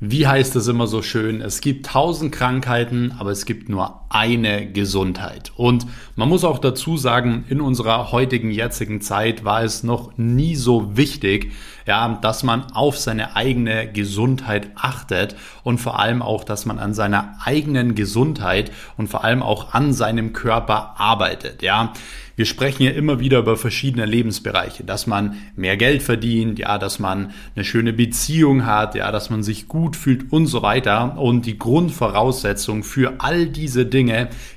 Wie heißt es immer so schön? Es gibt tausend Krankheiten, aber es gibt nur eine Gesundheit. Und man muss auch dazu sagen, in unserer heutigen, jetzigen Zeit war es noch nie so wichtig, ja, dass man auf seine eigene Gesundheit achtet und vor allem auch, dass man an seiner eigenen Gesundheit und vor allem auch an seinem Körper arbeitet, ja. Wir sprechen ja immer wieder über verschiedene Lebensbereiche, dass man mehr Geld verdient, ja, dass man eine schöne Beziehung hat, ja, dass man sich gut fühlt und so weiter. Und die Grundvoraussetzung für all diese Dinge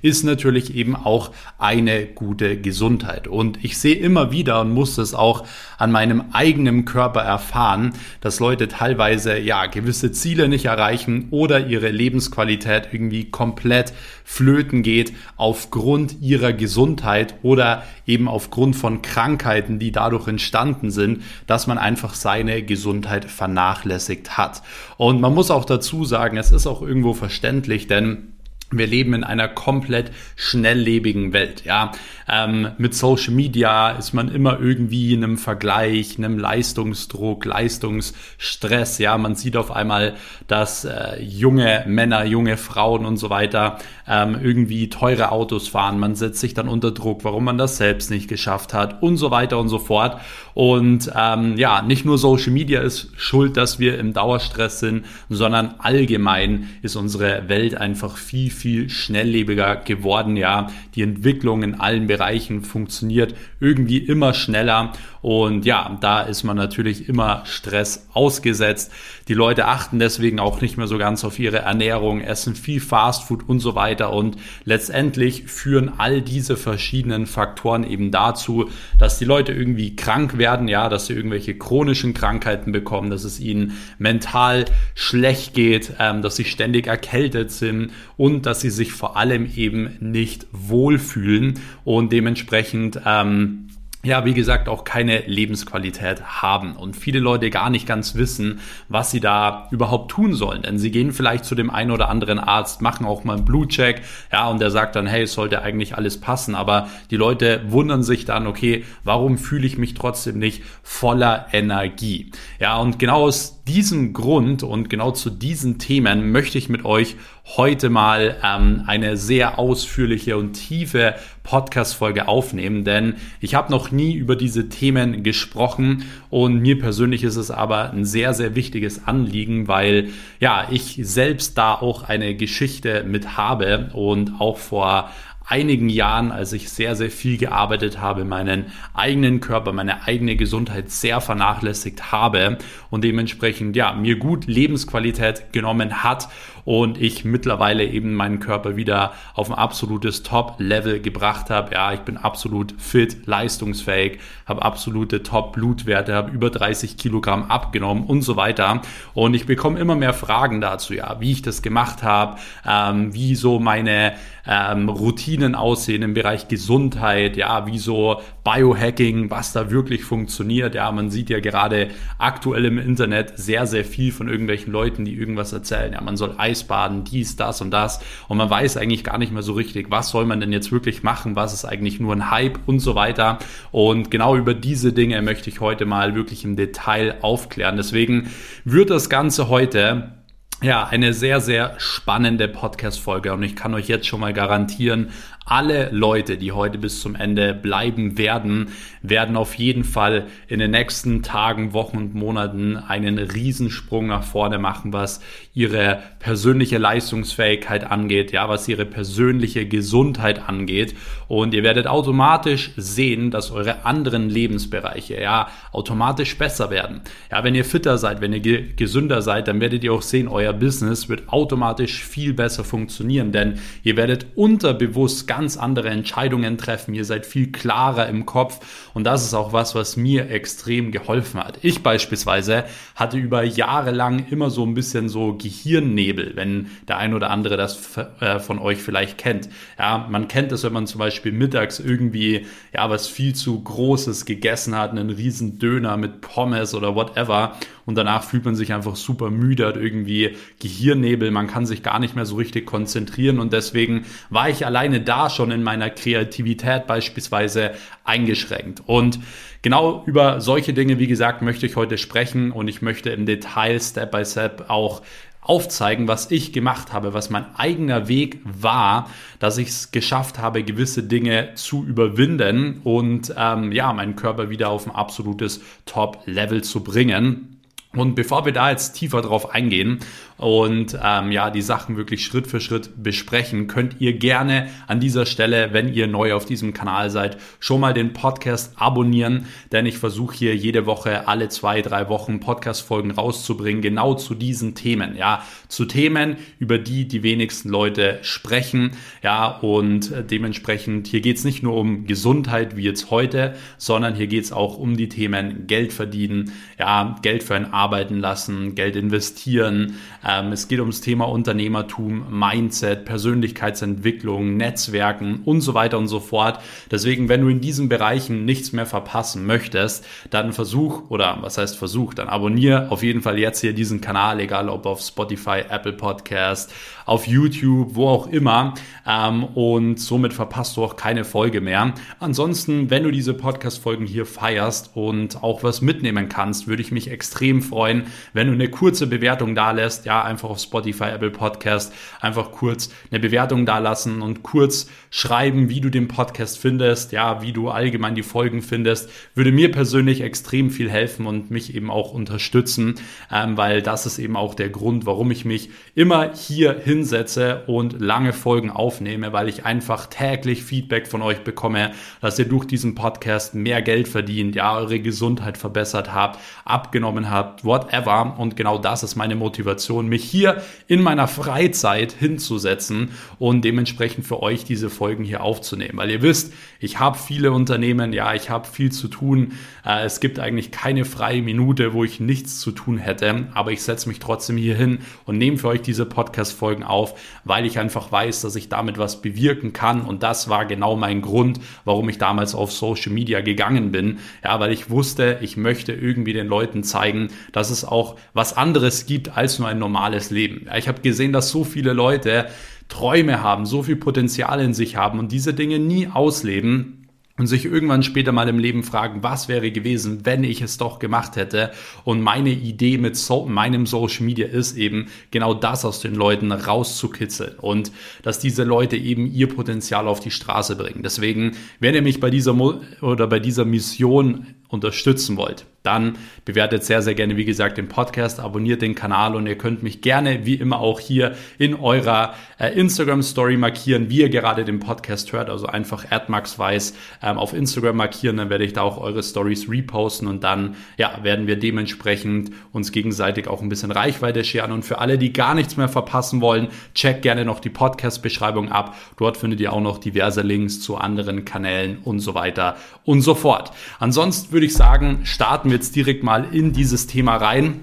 ist natürlich eben auch eine gute Gesundheit. Und ich sehe immer wieder und muss es auch an meinem eigenen Körper erfahren, dass Leute teilweise ja gewisse Ziele nicht erreichen oder ihre Lebensqualität irgendwie komplett flöten geht aufgrund ihrer Gesundheit oder eben aufgrund von Krankheiten, die dadurch entstanden sind, dass man einfach seine Gesundheit vernachlässigt hat. Und man muss auch dazu sagen, es ist auch irgendwo verständlich, denn wir leben in einer komplett schnelllebigen Welt. Ja, ähm, mit Social Media ist man immer irgendwie in einem Vergleich, einem Leistungsdruck, Leistungsstress. Ja, man sieht auf einmal, dass äh, junge Männer, junge Frauen und so weiter ähm, irgendwie teure Autos fahren. Man setzt sich dann unter Druck, warum man das selbst nicht geschafft hat und so weiter und so fort. Und ähm, ja, nicht nur Social Media ist schuld, dass wir im Dauerstress sind, sondern allgemein ist unsere Welt einfach viel viel schnelllebiger geworden. Ja, die Entwicklung in allen Bereichen funktioniert irgendwie immer schneller und ja, da ist man natürlich immer Stress ausgesetzt. Die Leute achten deswegen auch nicht mehr so ganz auf ihre Ernährung, essen viel Fastfood und so weiter und letztendlich führen all diese verschiedenen Faktoren eben dazu, dass die Leute irgendwie krank werden, ja, dass sie irgendwelche chronischen Krankheiten bekommen, dass es ihnen mental schlecht geht, ähm, dass sie ständig erkältet sind und dass sie sich vor allem eben nicht wohlfühlen und dementsprechend ähm, ja, wie gesagt, auch keine Lebensqualität haben und viele Leute gar nicht ganz wissen, was sie da überhaupt tun sollen. Denn sie gehen vielleicht zu dem einen oder anderen Arzt, machen auch mal einen Blutcheck, ja, und der sagt dann, hey, es sollte eigentlich alles passen. Aber die Leute wundern sich dann, okay, warum fühle ich mich trotzdem nicht voller Energie? Ja, und genau aus diesem Grund und genau zu diesen Themen möchte ich mit euch heute mal ähm, eine sehr ausführliche und tiefe Podcast-Folge aufnehmen, denn ich habe noch nie über diese Themen gesprochen und mir persönlich ist es aber ein sehr, sehr wichtiges Anliegen, weil ja, ich selbst da auch eine Geschichte mit habe und auch vor einigen Jahren, als ich sehr, sehr viel gearbeitet habe, meinen eigenen Körper, meine eigene Gesundheit sehr vernachlässigt habe und dementsprechend, ja, mir gut Lebensqualität genommen hat und ich mittlerweile eben meinen Körper wieder auf ein absolutes Top-Level gebracht habe. Ja, ich bin absolut fit, leistungsfähig, habe absolute Top-Blutwerte, habe über 30 Kilogramm abgenommen und so weiter. Und ich bekomme immer mehr Fragen dazu, ja, wie ich das gemacht habe, ähm, wie so meine ähm, Routinen aussehen im Bereich Gesundheit, ja, wie so Biohacking, was da wirklich funktioniert. Ja, man sieht ja gerade aktuell im Internet sehr, sehr viel von irgendwelchen Leuten, die irgendwas erzählen. Ja, man soll Eisbaden, dies, das und das. Und man weiß eigentlich gar nicht mehr so richtig, was soll man denn jetzt wirklich machen, was ist eigentlich nur ein Hype und so weiter. Und genau über diese Dinge möchte ich heute mal wirklich im Detail aufklären. Deswegen wird das Ganze heute ja, eine sehr, sehr spannende Podcast-Folge und ich kann euch jetzt schon mal garantieren, alle Leute, die heute bis zum Ende bleiben werden, werden auf jeden Fall in den nächsten Tagen, Wochen und Monaten einen Riesensprung nach vorne machen, was ihre persönliche Leistungsfähigkeit angeht, ja, was ihre persönliche Gesundheit angeht. Und ihr werdet automatisch sehen, dass eure anderen Lebensbereiche, ja, automatisch besser werden. Ja, wenn ihr fitter seid, wenn ihr ge gesünder seid, dann werdet ihr auch sehen, euer Business wird automatisch viel besser funktionieren, denn ihr werdet unterbewusst ganz andere Entscheidungen treffen, ihr seid viel klarer im Kopf und das ist auch was, was mir extrem geholfen hat. Ich beispielsweise hatte über Jahre lang immer so ein bisschen so Gehirnnebel, wenn der ein oder andere das äh, von euch vielleicht kennt. Ja, man kennt es, wenn man zum Beispiel mittags irgendwie ja was viel zu Großes gegessen hat, einen riesen Döner mit Pommes oder whatever und danach fühlt man sich einfach super müde, hat irgendwie Gehirnnebel, man kann sich gar nicht mehr so richtig konzentrieren und deswegen war ich alleine da schon in meiner Kreativität beispielsweise eingeschränkt. Und genau über solche Dinge, wie gesagt, möchte ich heute sprechen und ich möchte im Detail, Step by Step auch aufzeigen, was ich gemacht habe, was mein eigener Weg war, dass ich es geschafft habe, gewisse Dinge zu überwinden und ähm, ja, meinen Körper wieder auf ein absolutes Top-Level zu bringen. Und bevor wir da jetzt tiefer drauf eingehen und ähm, ja die Sachen wirklich Schritt für Schritt besprechen, könnt ihr gerne an dieser Stelle, wenn ihr neu auf diesem Kanal seid, schon mal den Podcast abonnieren, denn ich versuche hier jede Woche alle zwei, drei Wochen Podcast-Folgen rauszubringen, genau zu diesen Themen, ja, zu Themen, über die die wenigsten Leute sprechen, ja, und dementsprechend hier geht es nicht nur um Gesundheit wie jetzt heute, sondern hier geht es auch um die Themen Geld verdienen, ja, Geld für ein Arbeiten lassen, Geld investieren, es geht ums Thema Unternehmertum, Mindset, Persönlichkeitsentwicklung, Netzwerken und so weiter und so fort. Deswegen, wenn du in diesen Bereichen nichts mehr verpassen möchtest, dann versuch oder was heißt versuch, dann abonniere auf jeden Fall jetzt hier diesen Kanal, egal ob auf Spotify, Apple Podcast, auf YouTube, wo auch immer. Ähm, und somit verpasst du auch keine Folge mehr. Ansonsten, wenn du diese Podcast-Folgen hier feierst und auch was mitnehmen kannst, würde ich mich extrem freuen, wenn du eine kurze Bewertung da lässt. Ja, einfach auf Spotify, Apple Podcast, einfach kurz eine Bewertung da lassen und kurz schreiben, wie du den Podcast findest, ja, wie du allgemein die Folgen findest. Würde mir persönlich extrem viel helfen und mich eben auch unterstützen, ähm, weil das ist eben auch der Grund, warum ich mich immer hier hinsetze und lange Folgen aufnehme, weil ich einfach täglich Feedback von euch bekomme, dass ihr durch diesen Podcast mehr Geld verdient, ja, eure Gesundheit verbessert habt, abgenommen habt, whatever. Und genau das ist meine Motivation, mich hier in meiner Freizeit hinzusetzen und dementsprechend für euch diese Folgen hier aufzunehmen. Weil ihr wisst, ich habe viele Unternehmen, ja, ich habe viel zu tun. Äh, es gibt eigentlich keine freie Minute, wo ich nichts zu tun hätte, aber ich setze mich trotzdem hier hin und nehme für euch diese Podcast-Folgen auf, weil ich einfach weiß, dass ich damit was bewirken kann. Und das war genau mein Grund, warum ich damals auf Social Media gegangen bin. Ja, weil ich wusste, ich möchte irgendwie den Leuten zeigen, dass es auch was anderes gibt als nur ein normales Leben. Ja, ich habe gesehen, dass so viele Leute Träume haben, so viel Potenzial in sich haben und diese Dinge nie ausleben und sich irgendwann später mal im Leben fragen, was wäre gewesen, wenn ich es doch gemacht hätte. Und meine Idee mit so, meinem Social Media ist eben genau das aus den Leuten rauszukitzeln und dass diese Leute eben ihr Potenzial auf die Straße bringen. Deswegen, wenn ihr mich bei dieser Mo oder bei dieser Mission unterstützen wollt, dann bewertet sehr, sehr gerne, wie gesagt, den Podcast, abonniert den Kanal und ihr könnt mich gerne, wie immer, auch hier in eurer äh, Instagram-Story markieren, wie ihr gerade den Podcast hört. Also einfach @maxweiss ähm, auf Instagram markieren, dann werde ich da auch eure Stories reposten und dann ja, werden wir dementsprechend uns gegenseitig auch ein bisschen Reichweite scheren. Und für alle, die gar nichts mehr verpassen wollen, checkt gerne noch die Podcast-Beschreibung ab. Dort findet ihr auch noch diverse Links zu anderen Kanälen und so weiter und so fort. Ansonsten würde ich sagen, starten wir jetzt direkt mal in dieses Thema rein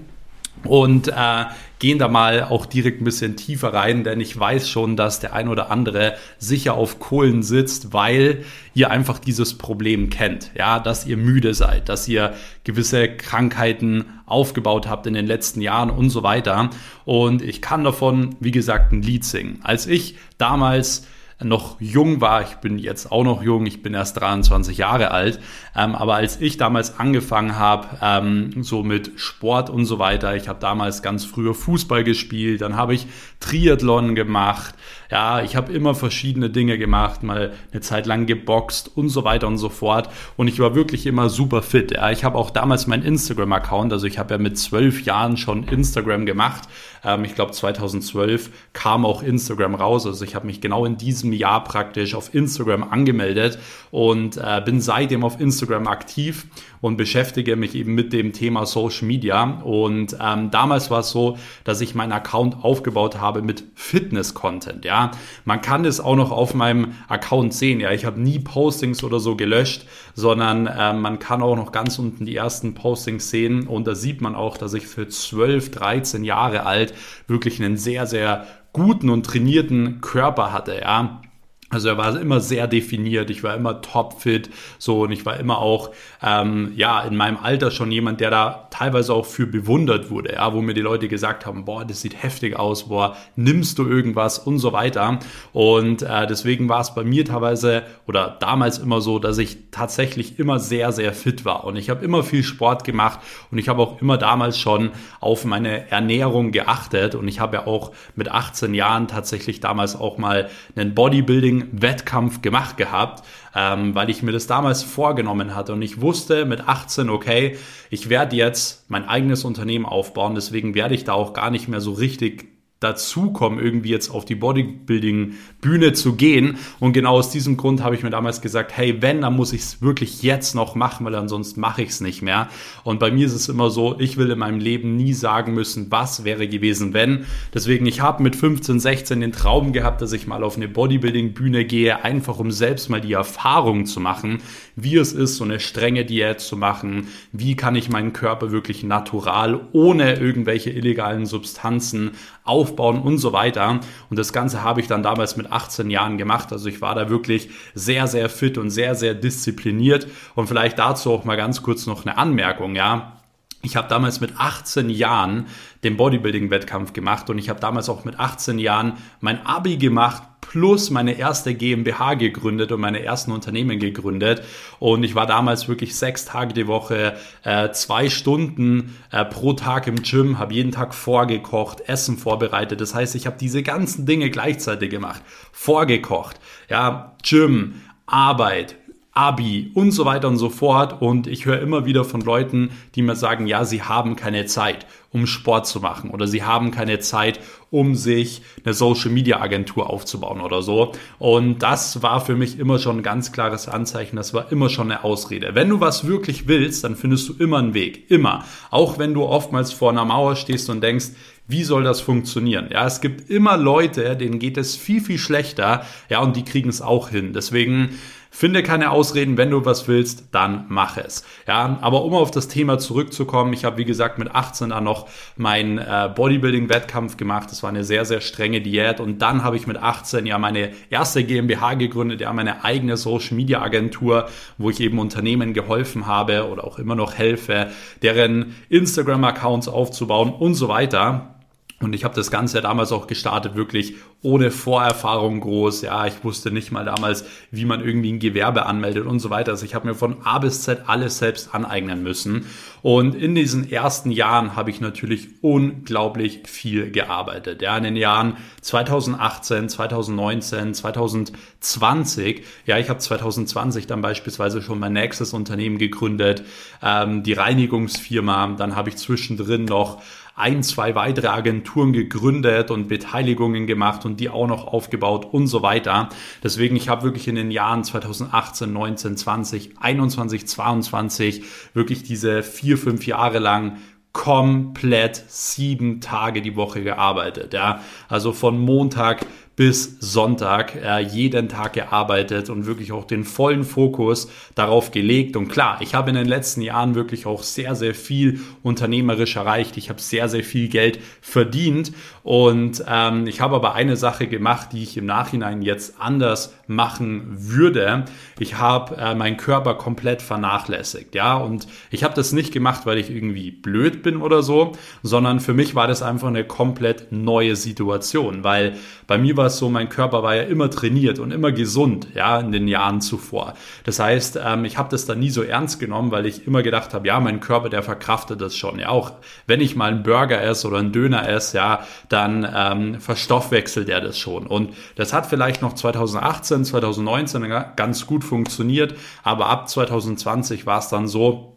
und äh, gehen da mal auch direkt ein bisschen tiefer rein, denn ich weiß schon, dass der ein oder andere sicher auf Kohlen sitzt, weil ihr einfach dieses Problem kennt, ja, dass ihr müde seid, dass ihr gewisse Krankheiten aufgebaut habt in den letzten Jahren und so weiter. Und ich kann davon, wie gesagt, ein Lied singen. Als ich damals noch jung war, ich bin jetzt auch noch jung, ich bin erst 23 Jahre alt, ähm, aber als ich damals angefangen habe, ähm, so mit Sport und so weiter, ich habe damals ganz früher Fußball gespielt, dann habe ich Triathlon gemacht, ja, ich habe immer verschiedene Dinge gemacht, mal eine Zeit lang geboxt und so weiter und so fort. Und ich war wirklich immer super fit. Ja, ich habe auch damals meinen Instagram-Account, also ich habe ja mit zwölf Jahren schon Instagram gemacht, ähm, ich glaube 2012 kam auch Instagram raus, also ich habe mich genau in diesem Jahr praktisch auf Instagram angemeldet und äh, bin seitdem auf Instagram aktiv und beschäftige mich eben mit dem Thema Social Media. Und ähm, damals war es so, dass ich meinen Account aufgebaut habe mit Fitness-Content. Ja, man kann es auch noch auf meinem Account sehen. Ja, ich habe nie Postings oder so gelöscht, sondern äh, man kann auch noch ganz unten die ersten Postings sehen. Und da sieht man auch, dass ich für 12, 13 Jahre alt wirklich einen sehr, sehr guten und trainierten Körper hatte. Ja, Also er war immer sehr definiert, ich war immer topfit, so und ich war immer auch ähm, ja in meinem Alter schon jemand, der da teilweise auch für bewundert wurde, ja, wo mir die Leute gesagt haben, boah, das sieht heftig aus, boah, nimmst du irgendwas und so weiter. Und äh, deswegen war es bei mir teilweise oder damals immer so, dass ich tatsächlich immer sehr sehr fit war. Und ich habe immer viel Sport gemacht und ich habe auch immer damals schon auf meine Ernährung geachtet. Und ich habe ja auch mit 18 Jahren tatsächlich damals auch mal einen Bodybuilding Wettkampf gemacht gehabt, ähm, weil ich mir das damals vorgenommen hatte. Und ich wusste mit 18, okay, ich werde jetzt mein eigenes Unternehmen aufbauen, deswegen werde ich da auch gar nicht mehr so richtig dazukommen, irgendwie jetzt auf die Bodybuilding-Bühne zu gehen. Und genau aus diesem Grund habe ich mir damals gesagt, hey, wenn, dann muss ich es wirklich jetzt noch machen, weil ansonsten mache ich es nicht mehr. Und bei mir ist es immer so, ich will in meinem Leben nie sagen müssen, was wäre gewesen, wenn. Deswegen, ich habe mit 15, 16 den Traum gehabt, dass ich mal auf eine Bodybuilding-Bühne gehe, einfach um selbst mal die Erfahrung zu machen, wie es ist, so eine strenge Diät zu machen, wie kann ich meinen Körper wirklich natural, ohne irgendwelche illegalen Substanzen aufbauen und so weiter. Und das Ganze habe ich dann damals mit 18 Jahren gemacht. Also ich war da wirklich sehr, sehr fit und sehr, sehr diszipliniert. Und vielleicht dazu auch mal ganz kurz noch eine Anmerkung, ja. Ich habe damals mit 18 Jahren den Bodybuilding-Wettkampf gemacht und ich habe damals auch mit 18 Jahren mein Abi gemacht plus meine erste GmbH gegründet und meine ersten Unternehmen gegründet. Und ich war damals wirklich sechs Tage die Woche, äh, zwei Stunden äh, pro Tag im Gym, habe jeden Tag vorgekocht, Essen vorbereitet. Das heißt, ich habe diese ganzen Dinge gleichzeitig gemacht. Vorgekocht, ja, Gym, Arbeit, Abi und so weiter und so fort. Und ich höre immer wieder von Leuten, die mir sagen, ja, sie haben keine Zeit, um Sport zu machen oder sie haben keine Zeit, um sich eine Social Media Agentur aufzubauen oder so. Und das war für mich immer schon ein ganz klares Anzeichen. Das war immer schon eine Ausrede. Wenn du was wirklich willst, dann findest du immer einen Weg. Immer. Auch wenn du oftmals vor einer Mauer stehst und denkst, wie soll das funktionieren? Ja, es gibt immer Leute, denen geht es viel, viel schlechter. Ja, und die kriegen es auch hin. Deswegen, Finde keine Ausreden, wenn du was willst, dann mach es. Ja, aber um auf das Thema zurückzukommen, ich habe wie gesagt mit 18 dann noch meinen äh, Bodybuilding-Wettkampf gemacht. Das war eine sehr, sehr strenge Diät und dann habe ich mit 18 ja meine erste GmbH gegründet, ja meine eigene Social-Media-Agentur, wo ich eben Unternehmen geholfen habe oder auch immer noch helfe, deren Instagram-Accounts aufzubauen und so weiter. Und ich habe das Ganze damals auch gestartet, wirklich ohne Vorerfahrung groß. Ja, ich wusste nicht mal damals, wie man irgendwie ein Gewerbe anmeldet und so weiter. Also ich habe mir von A bis Z alles selbst aneignen müssen. Und in diesen ersten Jahren habe ich natürlich unglaublich viel gearbeitet. Ja, in den Jahren 2018, 2019, 2020. Ja, ich habe 2020 dann beispielsweise schon mein nächstes Unternehmen gegründet, ähm, die Reinigungsfirma. Dann habe ich zwischendrin noch ein, zwei weitere Agenturen gegründet und Beteiligungen gemacht und die auch noch aufgebaut und so weiter. Deswegen, ich habe wirklich in den Jahren 2018, 19, 20, 21, 22 wirklich diese vier, fünf Jahre lang komplett sieben Tage die Woche gearbeitet. Ja, also von Montag bis Sonntag äh, jeden Tag gearbeitet und wirklich auch den vollen Fokus darauf gelegt. Und klar, ich habe in den letzten Jahren wirklich auch sehr, sehr viel unternehmerisch erreicht. Ich habe sehr, sehr viel Geld verdient. Und ähm, ich habe aber eine Sache gemacht, die ich im Nachhinein jetzt anders machen würde. Ich habe äh, meinen Körper komplett vernachlässigt. Ja, und ich habe das nicht gemacht, weil ich irgendwie blöd bin oder so, sondern für mich war das einfach eine komplett neue Situation, weil bei mir war es so, mein Körper war ja immer trainiert und immer gesund, ja, in den Jahren zuvor. Das heißt, ähm, ich habe das dann nie so ernst genommen, weil ich immer gedacht habe, ja, mein Körper, der verkraftet das schon. Ja, auch wenn ich mal einen Burger esse oder einen Döner esse, ja, dann ähm, verstoffwechselt er das schon. Und das hat vielleicht noch 2018, 2019 ganz gut funktioniert, aber ab 2020 war es dann so,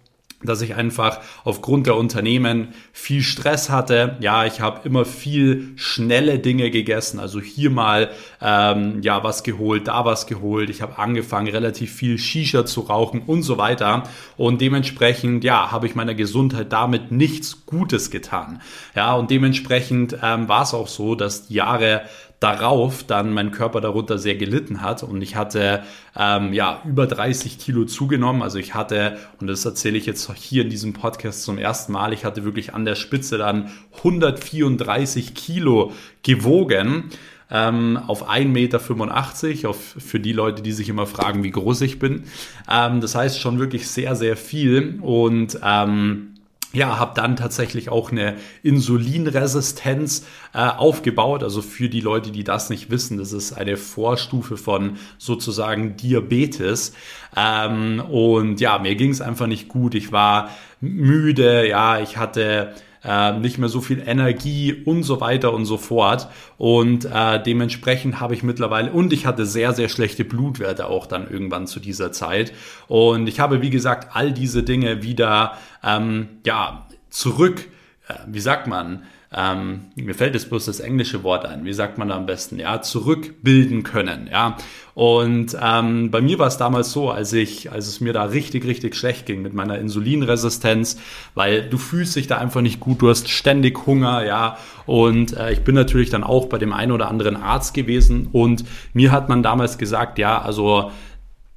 dass ich einfach aufgrund der Unternehmen viel Stress hatte. Ja, ich habe immer viel schnelle Dinge gegessen. Also hier mal ähm, ja was geholt, da was geholt. Ich habe angefangen, relativ viel Shisha zu rauchen und so weiter. Und dementsprechend ja habe ich meiner Gesundheit damit nichts Gutes getan. Ja, und dementsprechend ähm, war es auch so, dass die Jahre darauf dann mein Körper darunter sehr gelitten hat und ich hatte ähm, ja über 30 Kilo zugenommen. Also ich hatte, und das erzähle ich jetzt hier in diesem Podcast zum ersten Mal, ich hatte wirklich an der Spitze dann 134 Kilo gewogen. ähm, auf 1,85 Meter, auf, für die Leute, die sich immer fragen, wie groß ich bin. Ähm, das heißt schon wirklich sehr, sehr viel und ähm, ja, habe dann tatsächlich auch eine Insulinresistenz äh, aufgebaut. Also für die Leute, die das nicht wissen, das ist eine Vorstufe von sozusagen Diabetes. Ähm, und ja, mir ging es einfach nicht gut. Ich war müde, ja, ich hatte äh, nicht mehr so viel Energie und so weiter und so fort. Und äh, dementsprechend habe ich mittlerweile, und ich hatte sehr, sehr schlechte Blutwerte auch dann irgendwann zu dieser Zeit. Und ich habe, wie gesagt, all diese Dinge wieder, ähm, ja, zurück, äh, wie sagt man, ähm, mir fällt jetzt bloß das englische Wort ein, wie sagt man da am besten, ja, zurückbilden können, ja. Und ähm, bei mir war es damals so, als ich, als es mir da richtig, richtig schlecht ging mit meiner Insulinresistenz, weil du fühlst dich da einfach nicht gut, du hast ständig Hunger, ja. Und äh, ich bin natürlich dann auch bei dem einen oder anderen Arzt gewesen und mir hat man damals gesagt, ja, also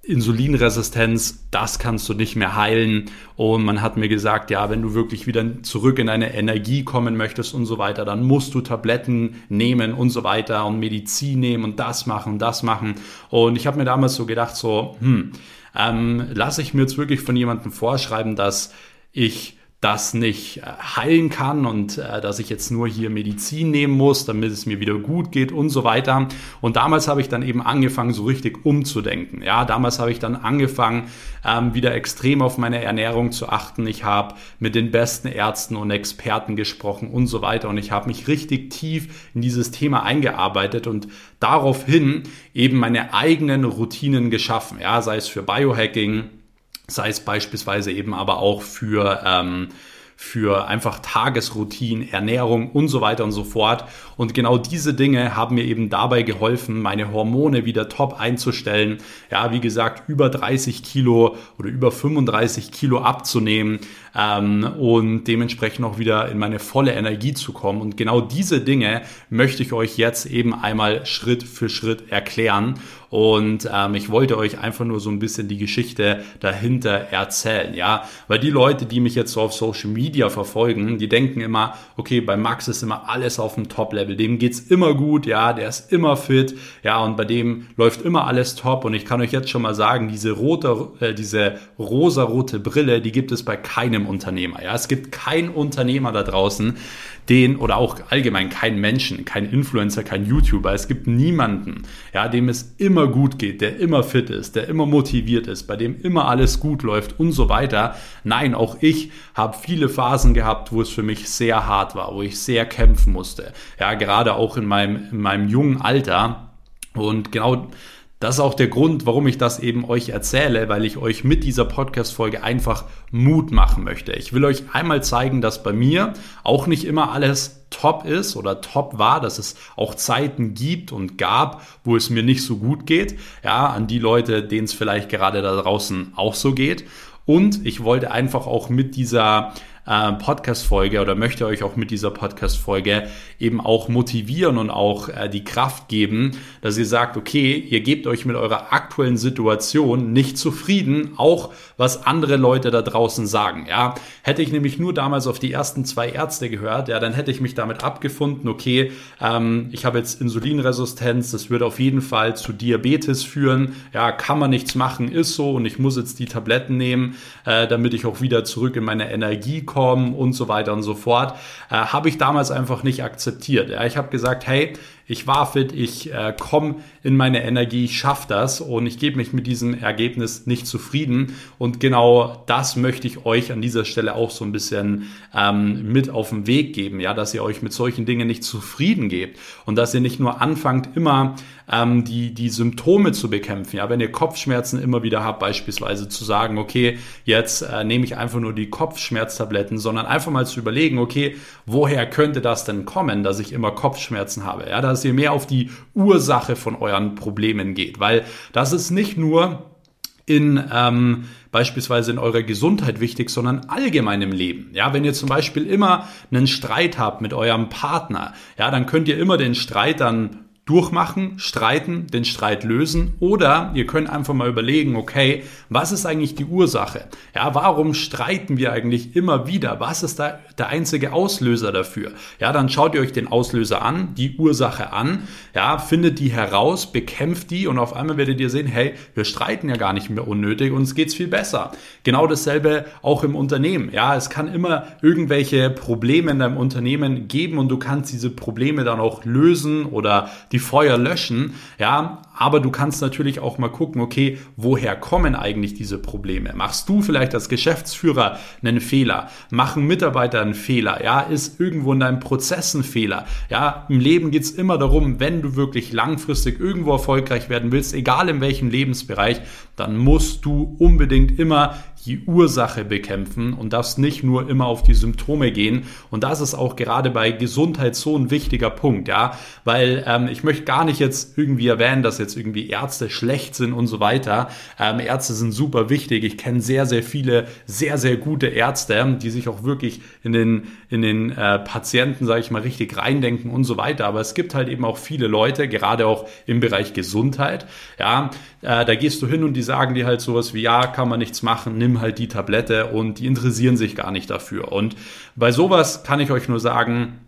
Insulinresistenz, das kannst du nicht mehr heilen. Und man hat mir gesagt, ja, wenn du wirklich wieder zurück in deine Energie kommen möchtest und so weiter, dann musst du Tabletten nehmen und so weiter und Medizin nehmen und das machen, das machen. Und ich habe mir damals so gedacht, so, hm, ähm, lasse ich mir jetzt wirklich von jemandem vorschreiben, dass ich das nicht äh, heilen kann und äh, dass ich jetzt nur hier Medizin nehmen muss, damit es mir wieder gut geht und so weiter. Und damals habe ich dann eben angefangen, so richtig umzudenken. Ja, damals habe ich dann angefangen, ähm, wieder extrem auf meine Ernährung zu achten. Ich habe mit den besten Ärzten und Experten gesprochen und so weiter. Und ich habe mich richtig tief in dieses Thema eingearbeitet und daraufhin eben meine eigenen Routinen geschaffen. Ja, sei es für Biohacking, sei es beispielsweise eben aber auch für ähm, für einfach Tagesroutinen, Ernährung und so weiter und so fort. Und genau diese Dinge haben mir eben dabei geholfen, meine Hormone wieder top einzustellen. Ja, wie gesagt, über 30 Kilo oder über 35 Kilo abzunehmen ähm, und dementsprechend auch wieder in meine volle Energie zu kommen. Und genau diese Dinge möchte ich euch jetzt eben einmal Schritt für Schritt erklären. Und ähm, ich wollte euch einfach nur so ein bisschen die Geschichte dahinter erzählen, ja, weil die Leute, die mich jetzt so auf Social Media verfolgen, die denken immer, okay, bei Max ist immer alles auf dem Top-Level, dem geht's immer gut, ja, der ist immer fit, ja, und bei dem läuft immer alles top. Und ich kann euch jetzt schon mal sagen, diese rote, äh, diese rosa-rote Brille, die gibt es bei keinem Unternehmer, ja, es gibt keinen Unternehmer da draußen, den oder auch allgemein kein Menschen, kein Influencer, kein YouTuber. Es gibt niemanden, ja, dem es immer gut geht, der immer fit ist, der immer motiviert ist, bei dem immer alles gut läuft und so weiter. Nein, auch ich habe viele Phasen gehabt, wo es für mich sehr hart war, wo ich sehr kämpfen musste. Ja, gerade auch in meinem, in meinem jungen Alter. Und genau das ist auch der Grund, warum ich das eben euch erzähle, weil ich euch mit dieser Podcast-Folge einfach Mut machen möchte. Ich will euch einmal zeigen, dass bei mir auch nicht immer alles top ist oder top war, dass es auch Zeiten gibt und gab, wo es mir nicht so gut geht. Ja, an die Leute, denen es vielleicht gerade da draußen auch so geht. Und ich wollte einfach auch mit dieser äh, Podcast-Folge oder möchte euch auch mit dieser Podcast-Folge eben auch motivieren und auch äh, die Kraft geben, dass ihr sagt, okay, ihr gebt euch mit eurer aktuellen Situation nicht zufrieden, auch was andere Leute da draußen sagen. Ja, hätte ich nämlich nur damals auf die ersten zwei Ärzte gehört, ja, dann hätte ich mich damit abgefunden, okay, ähm, ich habe jetzt Insulinresistenz, das wird auf jeden Fall zu Diabetes führen, ja, kann man nichts machen, ist so und ich muss jetzt die Tabletten nehmen, äh, damit ich auch wieder zurück in meine Energie komme kommen und so weiter und so fort, äh, habe ich damals einfach nicht akzeptiert. Ja, ich habe gesagt, hey, ich war fit, ich äh, komme in meine Energie, ich schaffe das und ich gebe mich mit diesem Ergebnis nicht zufrieden. Und genau das möchte ich euch an dieser Stelle auch so ein bisschen ähm, mit auf den Weg geben, ja, dass ihr euch mit solchen Dingen nicht zufrieden gebt und dass ihr nicht nur anfangt, immer ähm, die, die Symptome zu bekämpfen. Ja, wenn ihr Kopfschmerzen immer wieder habt, beispielsweise zu sagen, okay, jetzt äh, nehme ich einfach nur die Kopfschmerztabletten, sondern einfach mal zu überlegen, okay, woher könnte das denn kommen, dass ich immer Kopfschmerzen habe? Ja, dass ihr mehr auf die Ursache von euren Problemen geht, weil das ist nicht nur in ähm, beispielsweise in eurer Gesundheit wichtig, sondern allgemein im Leben. Ja, wenn ihr zum Beispiel immer einen Streit habt mit eurem Partner, ja, dann könnt ihr immer den Streit dann durchmachen, streiten, den Streit lösen oder ihr könnt einfach mal überlegen, okay, was ist eigentlich die Ursache? Ja, warum streiten wir eigentlich immer wieder? Was ist da der einzige Auslöser dafür? Ja, dann schaut ihr euch den Auslöser an, die Ursache an, ja, findet die heraus, bekämpft die und auf einmal werdet ihr sehen, hey, wir streiten ja gar nicht mehr unnötig, uns geht's viel besser. Genau dasselbe auch im Unternehmen. Ja, es kann immer irgendwelche Probleme in deinem Unternehmen geben und du kannst diese Probleme dann auch lösen oder die Feuer löschen, ja, aber du kannst natürlich auch mal gucken, okay, woher kommen eigentlich diese Probleme? Machst du vielleicht als Geschäftsführer einen Fehler? Machen Mitarbeiter einen Fehler? Ja, ist irgendwo in deinem Prozess ein Fehler? Ja, im Leben geht's immer darum, wenn du wirklich langfristig irgendwo erfolgreich werden willst, egal in welchem Lebensbereich, dann musst du unbedingt immer die Ursache bekämpfen und darfst nicht nur immer auf die Symptome gehen. Und das ist auch gerade bei Gesundheit so ein wichtiger Punkt, ja, weil ähm, ich möchte gar nicht jetzt irgendwie erwähnen, dass jetzt irgendwie Ärzte schlecht sind und so weiter. Ähm, Ärzte sind super wichtig. Ich kenne sehr, sehr viele sehr, sehr gute Ärzte, die sich auch wirklich in den, in den äh, Patienten, sage ich mal, richtig reindenken und so weiter. Aber es gibt halt eben auch viele Leute, gerade auch im Bereich Gesundheit, ja, äh, da gehst du hin und die sagen dir halt sowas wie, ja, kann man nichts machen, nimm halt die Tablette und die interessieren sich gar nicht dafür. Und bei sowas kann ich euch nur sagen,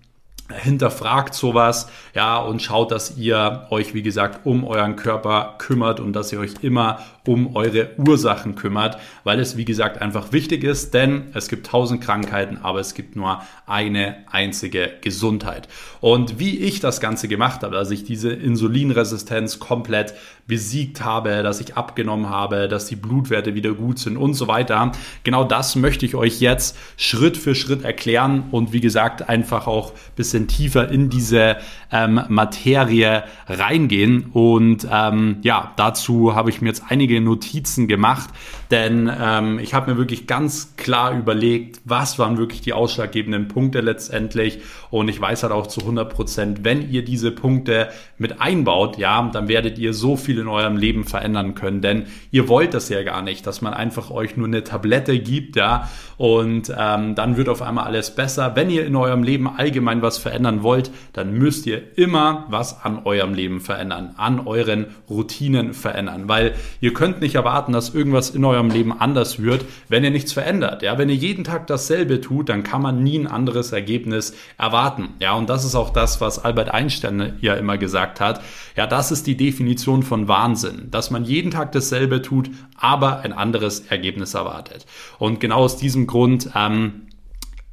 hinterfragt sowas, ja, und schaut, dass ihr euch, wie gesagt, um euren Körper kümmert und dass ihr euch immer um eure Ursachen kümmert, weil es, wie gesagt, einfach wichtig ist, denn es gibt tausend Krankheiten, aber es gibt nur eine einzige Gesundheit. Und wie ich das Ganze gemacht habe, dass ich diese Insulinresistenz komplett besiegt habe, dass ich abgenommen habe, dass die Blutwerte wieder gut sind und so weiter, genau das möchte ich euch jetzt Schritt für Schritt erklären und wie gesagt, einfach auch bisschen bisschen tiefer in diese ähm, Materie reingehen. Und ähm, ja, dazu habe ich mir jetzt einige Notizen gemacht, denn ähm, ich habe mir wirklich ganz klar überlegt, was waren wirklich die ausschlaggebenden Punkte letztendlich. Und ich weiß halt auch zu 100 Prozent, wenn ihr diese Punkte mit einbaut, ja, dann werdet ihr so viel in eurem Leben verändern können, denn ihr wollt das ja gar nicht, dass man einfach euch nur eine Tablette gibt, ja, und ähm, dann wird auf einmal alles besser. Wenn ihr in eurem Leben allgemein was verändern wollt, dann müsst ihr immer was an eurem Leben verändern, an euren Routinen verändern, weil ihr könnt nicht erwarten, dass irgendwas in eurem Leben anders wird, wenn ihr nichts verändert. Ja, wenn ihr jeden Tag dasselbe tut, dann kann man nie ein anderes Ergebnis erwarten. Ja, und das ist auch das, was Albert Einstein ja immer gesagt hat. Ja, das ist die Definition von Wahnsinn, dass man jeden Tag dasselbe tut, aber ein anderes Ergebnis erwartet. Und genau aus diesem Grund ähm,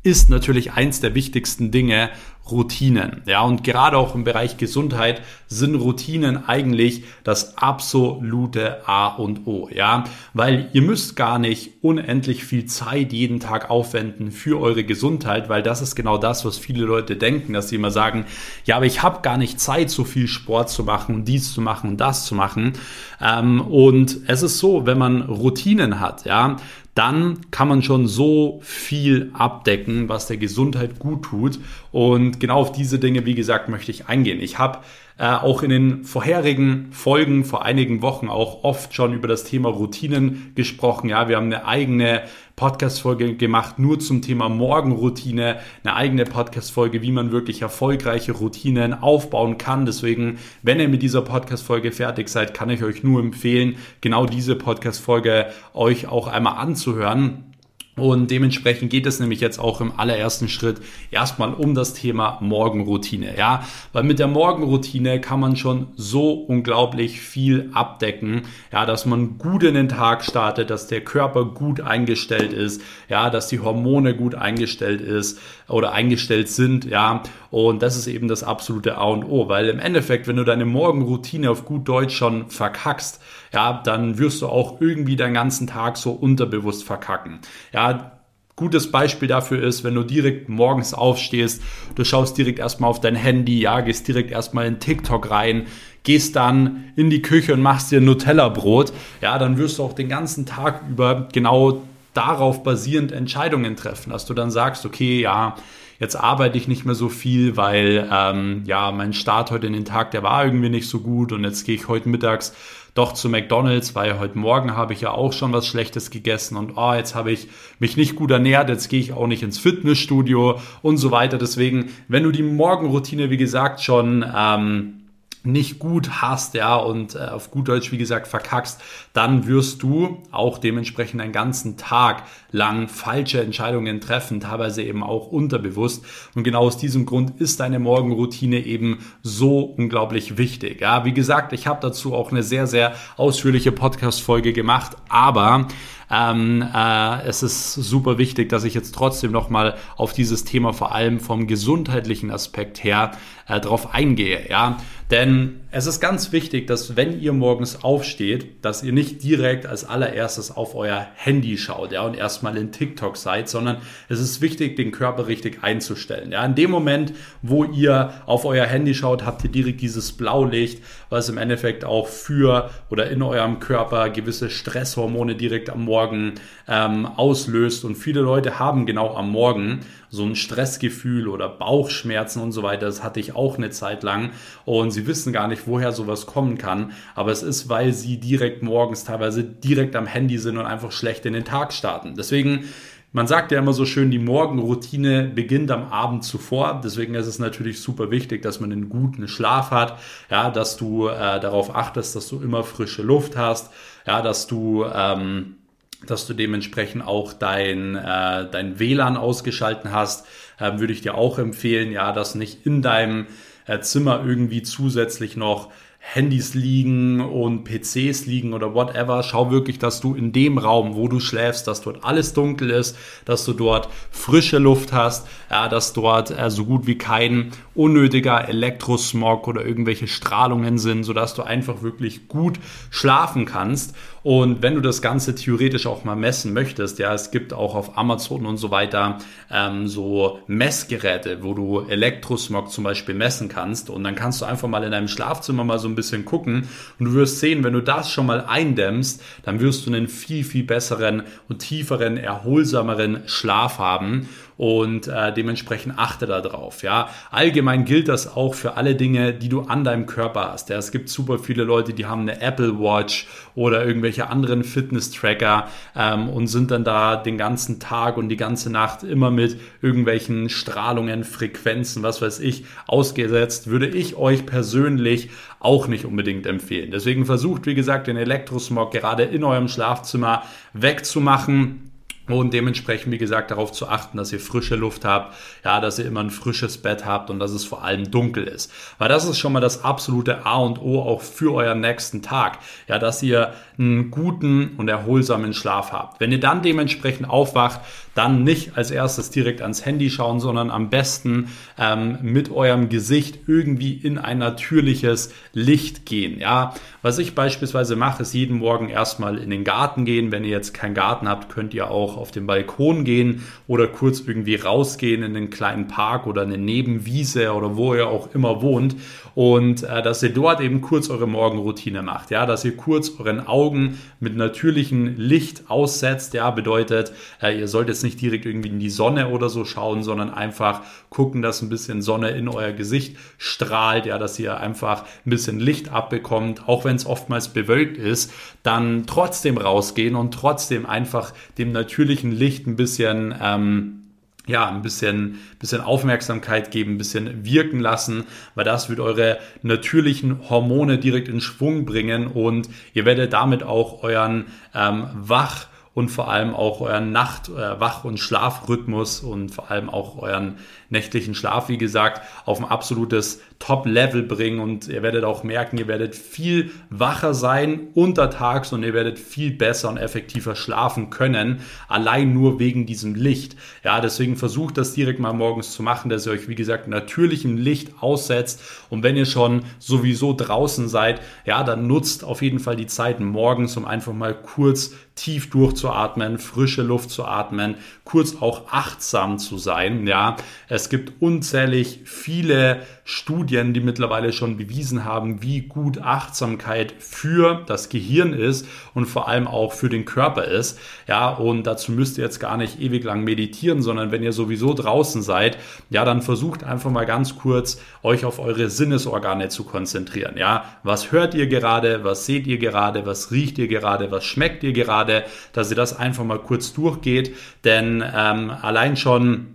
ist natürlich eins der wichtigsten Dinge Routinen. Ja, und gerade auch im Bereich Gesundheit sind Routinen eigentlich das absolute A und O. Ja, weil ihr müsst gar nicht unendlich viel Zeit jeden Tag aufwenden für eure Gesundheit, weil das ist genau das, was viele Leute denken, dass sie immer sagen, ja, aber ich habe gar nicht Zeit, so viel Sport zu machen und dies zu machen und das zu machen. Ähm, und es ist so, wenn man Routinen hat, ja, dann kann man schon so viel abdecken, was der Gesundheit gut tut. Und genau auf diese Dinge, wie gesagt, möchte ich eingehen. Ich habe äh, auch in den vorherigen Folgen vor einigen Wochen auch oft schon über das Thema Routinen gesprochen. Ja, wir haben eine eigene Podcast-Folge gemacht, nur zum Thema Morgenroutine, eine eigene Podcast-Folge, wie man wirklich erfolgreiche Routinen aufbauen kann. Deswegen, wenn ihr mit dieser Podcast-Folge fertig seid, kann ich euch nur empfehlen, genau diese Podcast-Folge euch auch einmal anzuhören. Und dementsprechend geht es nämlich jetzt auch im allerersten Schritt erstmal um das Thema Morgenroutine. Ja, weil mit der Morgenroutine kann man schon so unglaublich viel abdecken. Ja, dass man gut in den Tag startet, dass der Körper gut eingestellt ist. Ja, dass die Hormone gut eingestellt ist oder eingestellt sind. Ja, und das ist eben das absolute A und O, weil im Endeffekt, wenn du deine Morgenroutine auf gut Deutsch schon verkackst, ja, dann wirst du auch irgendwie deinen ganzen Tag so unterbewusst verkacken. Ja, Gutes Beispiel dafür ist, wenn du direkt morgens aufstehst, du schaust direkt erstmal auf dein Handy, ja, gehst direkt erstmal in TikTok rein, gehst dann in die Küche und machst dir Nutella-Brot, ja, dann wirst du auch den ganzen Tag über genau darauf basierend Entscheidungen treffen, dass du dann sagst, okay, ja, jetzt arbeite ich nicht mehr so viel, weil ähm, ja, mein Start heute in den Tag, der war irgendwie nicht so gut und jetzt gehe ich heute mittags doch zu McDonald's, weil heute Morgen habe ich ja auch schon was Schlechtes gegessen und oh, jetzt habe ich mich nicht gut ernährt, jetzt gehe ich auch nicht ins Fitnessstudio und so weiter. Deswegen, wenn du die Morgenroutine, wie gesagt, schon ähm, nicht gut hast, ja, und äh, auf gut Deutsch, wie gesagt, verkackst, dann wirst du auch dementsprechend einen ganzen Tag lang falsche Entscheidungen treffen, teilweise eben auch unterbewusst. Und genau aus diesem Grund ist deine Morgenroutine eben so unglaublich wichtig. Ja, wie gesagt, ich habe dazu auch eine sehr, sehr ausführliche Podcast-Folge gemacht, aber ähm, äh, es ist super wichtig, dass ich jetzt trotzdem nochmal auf dieses Thema vor allem vom gesundheitlichen Aspekt her äh, drauf eingehe. Ja, denn es ist ganz wichtig, dass wenn ihr morgens aufsteht, dass ihr nicht direkt als allererstes auf euer Handy schaut, ja, und erstmal in TikTok seid, sondern es ist wichtig, den Körper richtig einzustellen. Ja, in dem Moment, wo ihr auf euer Handy schaut, habt ihr direkt dieses Blaulicht, was im Endeffekt auch für oder in eurem Körper gewisse Stresshormone direkt am Morgen ähm, auslöst. Und viele Leute haben genau am Morgen so ein Stressgefühl oder Bauchschmerzen und so weiter. Das hatte ich auch eine Zeit lang und sie wissen gar nicht, woher sowas kommen kann. Aber es ist, weil sie direkt morgens teilweise direkt am Handy sind und einfach schlecht in den Tag starten. Deswegen man sagt ja immer so schön, die Morgenroutine beginnt am Abend zuvor. Deswegen ist es natürlich super wichtig, dass man einen guten Schlaf hat, ja, dass du äh, darauf achtest, dass du immer frische Luft hast, ja, dass du ähm, dass du dementsprechend auch dein, äh, dein WLAN ausgeschalten hast, äh, würde ich dir auch empfehlen, ja, dass nicht in deinem äh, Zimmer irgendwie zusätzlich noch Handys liegen und PCs liegen oder whatever. Schau wirklich, dass du in dem Raum, wo du schläfst, dass dort alles dunkel ist, dass du dort frische Luft hast, dass dort äh, so gut wie kein unnötiger Elektrosmog oder irgendwelche Strahlungen sind, sodass du einfach wirklich gut schlafen kannst. Und wenn du das Ganze theoretisch auch mal messen möchtest, ja, es gibt auch auf Amazon und so weiter ähm, so Messgeräte, wo du Elektrosmog zum Beispiel messen kannst. Und dann kannst du einfach mal in deinem Schlafzimmer mal so ein bisschen gucken. Und du wirst sehen, wenn du das schon mal eindämmst, dann wirst du einen viel, viel besseren und tieferen, erholsameren Schlaf haben und äh, dementsprechend achte darauf. Ja, allgemein gilt das auch für alle Dinge, die du an deinem Körper hast. Ja, es gibt super viele Leute, die haben eine Apple Watch oder irgendwelche anderen Fitness-Tracker ähm, und sind dann da den ganzen Tag und die ganze Nacht immer mit irgendwelchen Strahlungen, Frequenzen, was weiß ich, ausgesetzt. Würde ich euch persönlich auch nicht unbedingt empfehlen. Deswegen versucht, wie gesagt, den Elektrosmog gerade in eurem Schlafzimmer wegzumachen und dementsprechend, wie gesagt, darauf zu achten, dass ihr frische Luft habt, ja, dass ihr immer ein frisches Bett habt und dass es vor allem dunkel ist. Weil das ist schon mal das absolute A und O auch für euren nächsten Tag. Ja, dass ihr einen guten und erholsamen Schlaf habt. Wenn ihr dann dementsprechend aufwacht, dann nicht als erstes direkt ans Handy schauen, sondern am besten ähm, mit eurem Gesicht irgendwie in ein natürliches Licht gehen. Ja, was ich beispielsweise mache, ist jeden Morgen erstmal in den Garten gehen. Wenn ihr jetzt keinen Garten habt, könnt ihr auch auf den Balkon gehen oder kurz irgendwie rausgehen in einen kleinen Park oder eine Nebenwiese oder wo ihr auch immer wohnt und äh, dass ihr dort eben kurz eure Morgenroutine macht. Ja, dass ihr kurz euren Augen mit natürlichem Licht aussetzt. Ja, bedeutet, äh, ihr solltet nicht direkt irgendwie in die Sonne oder so schauen, sondern einfach gucken, dass ein bisschen Sonne in euer Gesicht strahlt, ja, dass ihr einfach ein bisschen Licht abbekommt, auch wenn es oftmals bewölkt ist, dann trotzdem rausgehen und trotzdem einfach dem natürlichen Licht ein bisschen ähm, ja, ein bisschen, bisschen Aufmerksamkeit geben, ein bisschen wirken lassen, weil das wird eure natürlichen Hormone direkt in Schwung bringen und ihr werdet damit auch euren ähm, Wach- und vor allem auch euren Nacht-, äh, Wach- und Schlafrhythmus und vor allem auch euren nächtlichen Schlaf, wie gesagt, auf ein absolutes Top-Level bringen und ihr werdet auch merken, ihr werdet viel wacher sein untertags und ihr werdet viel besser und effektiver schlafen können, allein nur wegen diesem Licht. Ja, deswegen versucht das direkt mal morgens zu machen, dass ihr euch, wie gesagt, natürlichem Licht aussetzt und wenn ihr schon sowieso draußen seid, ja, dann nutzt auf jeden Fall die Zeit morgens, um einfach mal kurz tief durchzuatmen, frische Luft zu atmen, kurz auch achtsam zu sein, ja. Es gibt unzählig viele Studien, die mittlerweile schon bewiesen haben, wie gut Achtsamkeit für das Gehirn ist und vor allem auch für den Körper ist. Ja, und dazu müsst ihr jetzt gar nicht ewig lang meditieren, sondern wenn ihr sowieso draußen seid, ja, dann versucht einfach mal ganz kurz euch auf eure Sinnesorgane zu konzentrieren. Ja, was hört ihr gerade? Was seht ihr gerade? Was riecht ihr gerade? Was schmeckt ihr gerade? Dass ihr das einfach mal kurz durchgeht, denn ähm, allein schon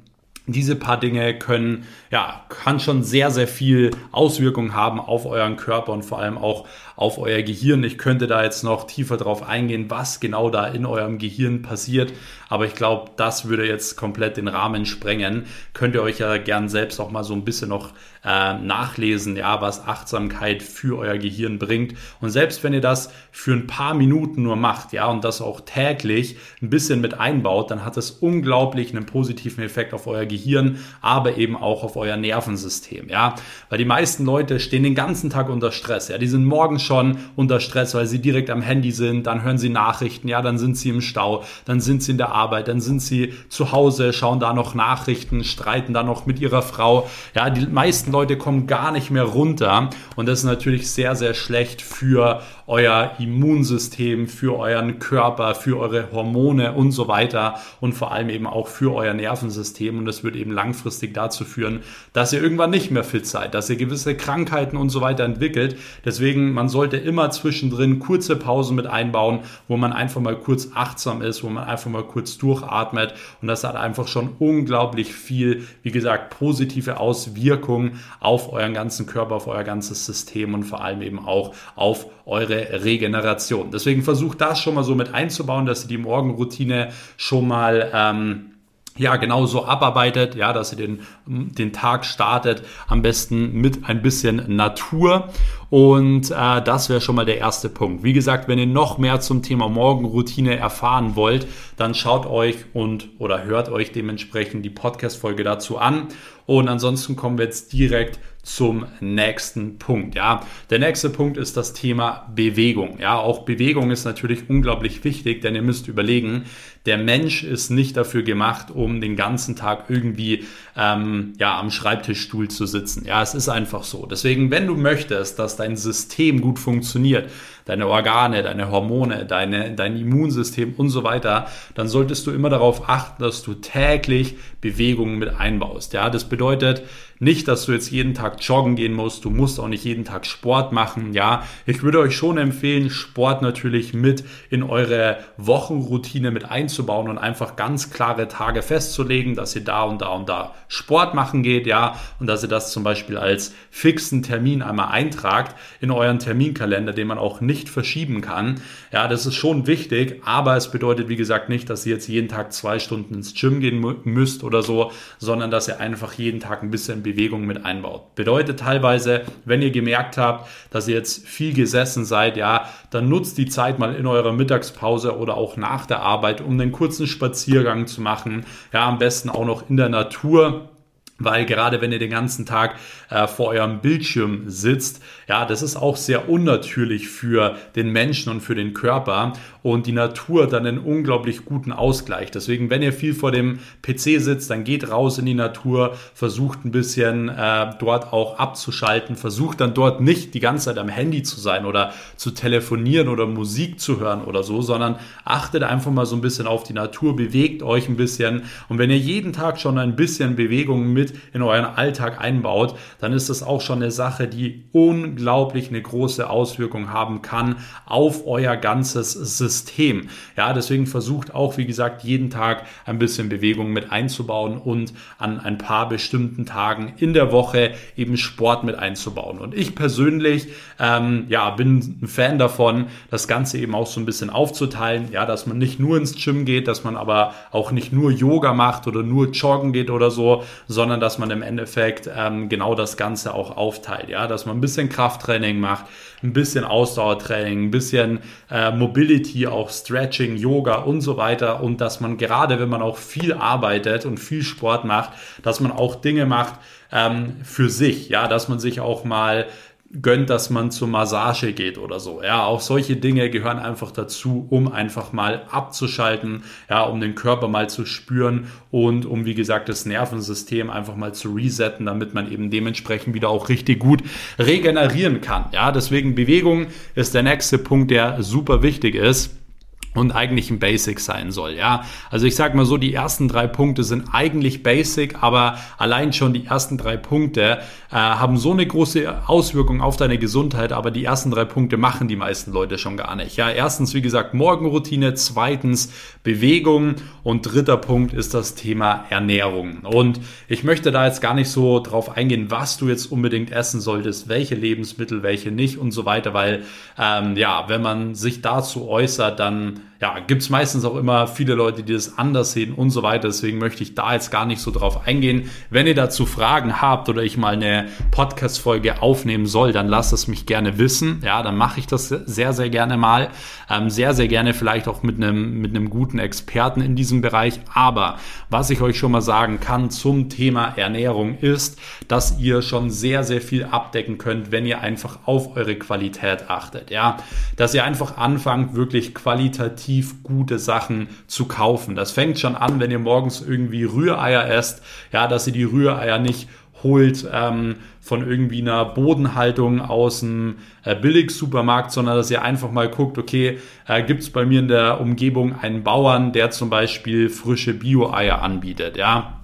diese paar Dinge können ja, kann schon sehr, sehr viel Auswirkungen haben auf euren Körper und vor allem auch auf euer Gehirn. Ich könnte da jetzt noch tiefer drauf eingehen, was genau da in eurem Gehirn passiert. Aber ich glaube, das würde jetzt komplett den Rahmen sprengen. Könnt ihr euch ja gern selbst auch mal so ein bisschen noch äh, nachlesen, ja, was Achtsamkeit für euer Gehirn bringt. Und selbst wenn ihr das für ein paar Minuten nur macht, ja, und das auch täglich ein bisschen mit einbaut, dann hat es unglaublich einen positiven Effekt auf euer Gehirn, aber eben auch auf euer Nervensystem, ja. Weil die meisten Leute stehen den ganzen Tag unter Stress, ja. Die sind morgens schon unter Stress, weil sie direkt am Handy sind, dann hören sie Nachrichten, ja, dann sind sie im Stau, dann sind sie in der Arbeit, dann sind sie zu Hause, schauen da noch Nachrichten, streiten da noch mit ihrer Frau. Ja, die meisten Leute kommen gar nicht mehr runter und das ist natürlich sehr, sehr schlecht für euer Immunsystem, für euren Körper, für eure Hormone und so weiter und vor allem eben auch für euer Nervensystem und das wird eben langfristig dazu führen, dass ihr irgendwann nicht mehr fit seid, dass ihr gewisse Krankheiten und so weiter entwickelt. Deswegen, man sollte immer zwischendrin kurze Pausen mit einbauen, wo man einfach mal kurz achtsam ist, wo man einfach mal kurz durchatmet und das hat einfach schon unglaublich viel, wie gesagt, positive Auswirkungen auf euren ganzen Körper, auf euer ganzes System und vor allem eben auch auf eure Regeneration. Deswegen versucht das schon mal so mit einzubauen, dass ihr die Morgenroutine schon mal ähm, ja, genauso abarbeitet, ja, dass ihr den, den Tag startet, am besten mit ein bisschen Natur. Und äh, das wäre schon mal der erste Punkt. Wie gesagt, wenn ihr noch mehr zum Thema Morgenroutine erfahren wollt, dann schaut euch und oder hört euch dementsprechend die Podcast-Folge dazu an. Und ansonsten kommen wir jetzt direkt zum nächsten Punkt. Ja, der nächste Punkt ist das Thema Bewegung. Ja, auch Bewegung ist natürlich unglaublich wichtig, denn ihr müsst überlegen, der Mensch ist nicht dafür gemacht, um den ganzen Tag irgendwie ähm, ja am Schreibtischstuhl zu sitzen. Ja, es ist einfach so. Deswegen, wenn du möchtest, dass dein System gut funktioniert, deine Organe, deine Hormone, deine, dein Immunsystem und so weiter, dann solltest du immer darauf achten, dass du täglich Bewegungen mit einbaust. Ja, das bedeutet nicht, dass du jetzt jeden Tag joggen gehen musst. Du musst auch nicht jeden Tag Sport machen. Ja, ich würde euch schon empfehlen, Sport natürlich mit in eure Wochenroutine mit einzubauen und einfach ganz klare Tage festzulegen, dass ihr da und da und da Sport machen geht. Ja, und dass ihr das zum Beispiel als fixen Termin einmal eintragt in euren Terminkalender, den man auch nicht verschieben kann. Ja, das ist schon wichtig, aber es bedeutet, wie gesagt, nicht, dass ihr jetzt jeden Tag zwei Stunden ins Gym gehen müsst oder so, sondern dass ihr einfach jeden Tag ein bisschen Bewegung mit einbaut. Bedeutet teilweise, wenn ihr gemerkt habt, dass ihr jetzt viel gesessen seid, ja, dann nutzt die Zeit mal in eurer Mittagspause oder auch nach der Arbeit, um einen kurzen Spaziergang zu machen. Ja, am besten auch noch in der Natur weil gerade wenn ihr den ganzen Tag äh, vor eurem Bildschirm sitzt, ja, das ist auch sehr unnatürlich für den Menschen und für den Körper und die Natur dann einen unglaublich guten Ausgleich. Deswegen, wenn ihr viel vor dem PC sitzt, dann geht raus in die Natur, versucht ein bisschen äh, dort auch abzuschalten, versucht dann dort nicht die ganze Zeit am Handy zu sein oder zu telefonieren oder Musik zu hören oder so, sondern achtet einfach mal so ein bisschen auf die Natur, bewegt euch ein bisschen und wenn ihr jeden Tag schon ein bisschen Bewegung mit in euren Alltag einbaut, dann ist das auch schon eine Sache, die unglaublich eine große Auswirkung haben kann auf euer ganzes System. Ja, deswegen versucht auch, wie gesagt, jeden Tag ein bisschen Bewegung mit einzubauen und an ein paar bestimmten Tagen in der Woche eben Sport mit einzubauen. Und ich persönlich, ähm, ja, bin ein Fan davon, das Ganze eben auch so ein bisschen aufzuteilen, ja, dass man nicht nur ins Gym geht, dass man aber auch nicht nur Yoga macht oder nur joggen geht oder so, sondern sondern dass man im Endeffekt ähm, genau das Ganze auch aufteilt. Ja, dass man ein bisschen Krafttraining macht, ein bisschen Ausdauertraining, ein bisschen äh, Mobility, auch Stretching, Yoga und so weiter. Und dass man gerade, wenn man auch viel arbeitet und viel Sport macht, dass man auch Dinge macht ähm, für sich. Ja, dass man sich auch mal gönnt, dass man zur Massage geht oder so. Ja, auch solche Dinge gehören einfach dazu, um einfach mal abzuschalten, ja, um den Körper mal zu spüren und um, wie gesagt, das Nervensystem einfach mal zu resetten, damit man eben dementsprechend wieder auch richtig gut regenerieren kann. Ja, deswegen Bewegung ist der nächste Punkt, der super wichtig ist. Und eigentlich ein Basic sein soll. Ja, also ich sage mal so, die ersten drei Punkte sind eigentlich Basic, aber allein schon die ersten drei Punkte äh, haben so eine große Auswirkung auf deine Gesundheit, aber die ersten drei Punkte machen die meisten Leute schon gar nicht. Ja, erstens wie gesagt Morgenroutine, zweitens Bewegung und dritter Punkt ist das Thema Ernährung. Und ich möchte da jetzt gar nicht so drauf eingehen, was du jetzt unbedingt essen solltest, welche Lebensmittel, welche nicht und so weiter, weil ähm, ja, wenn man sich dazu äußert, dann um, ja, gibt es meistens auch immer viele Leute, die das anders sehen und so weiter. Deswegen möchte ich da jetzt gar nicht so drauf eingehen. Wenn ihr dazu Fragen habt oder ich mal eine Podcast-Folge aufnehmen soll, dann lasst es mich gerne wissen. Ja, dann mache ich das sehr, sehr gerne mal. Ähm, sehr, sehr gerne vielleicht auch mit einem, mit einem guten Experten in diesem Bereich. Aber was ich euch schon mal sagen kann zum Thema Ernährung ist, dass ihr schon sehr, sehr viel abdecken könnt, wenn ihr einfach auf eure Qualität achtet. Ja, dass ihr einfach anfangt, wirklich qualitativ qualitativ gute Sachen zu kaufen. Das fängt schon an, wenn ihr morgens irgendwie Rühreier esst, ja, dass ihr die Rühreier nicht holt ähm, von irgendwie einer Bodenhaltung aus dem äh, Billigsupermarkt, sondern dass ihr einfach mal guckt, okay, äh, gibt es bei mir in der Umgebung einen Bauern, der zum Beispiel frische Bio-Eier anbietet, ja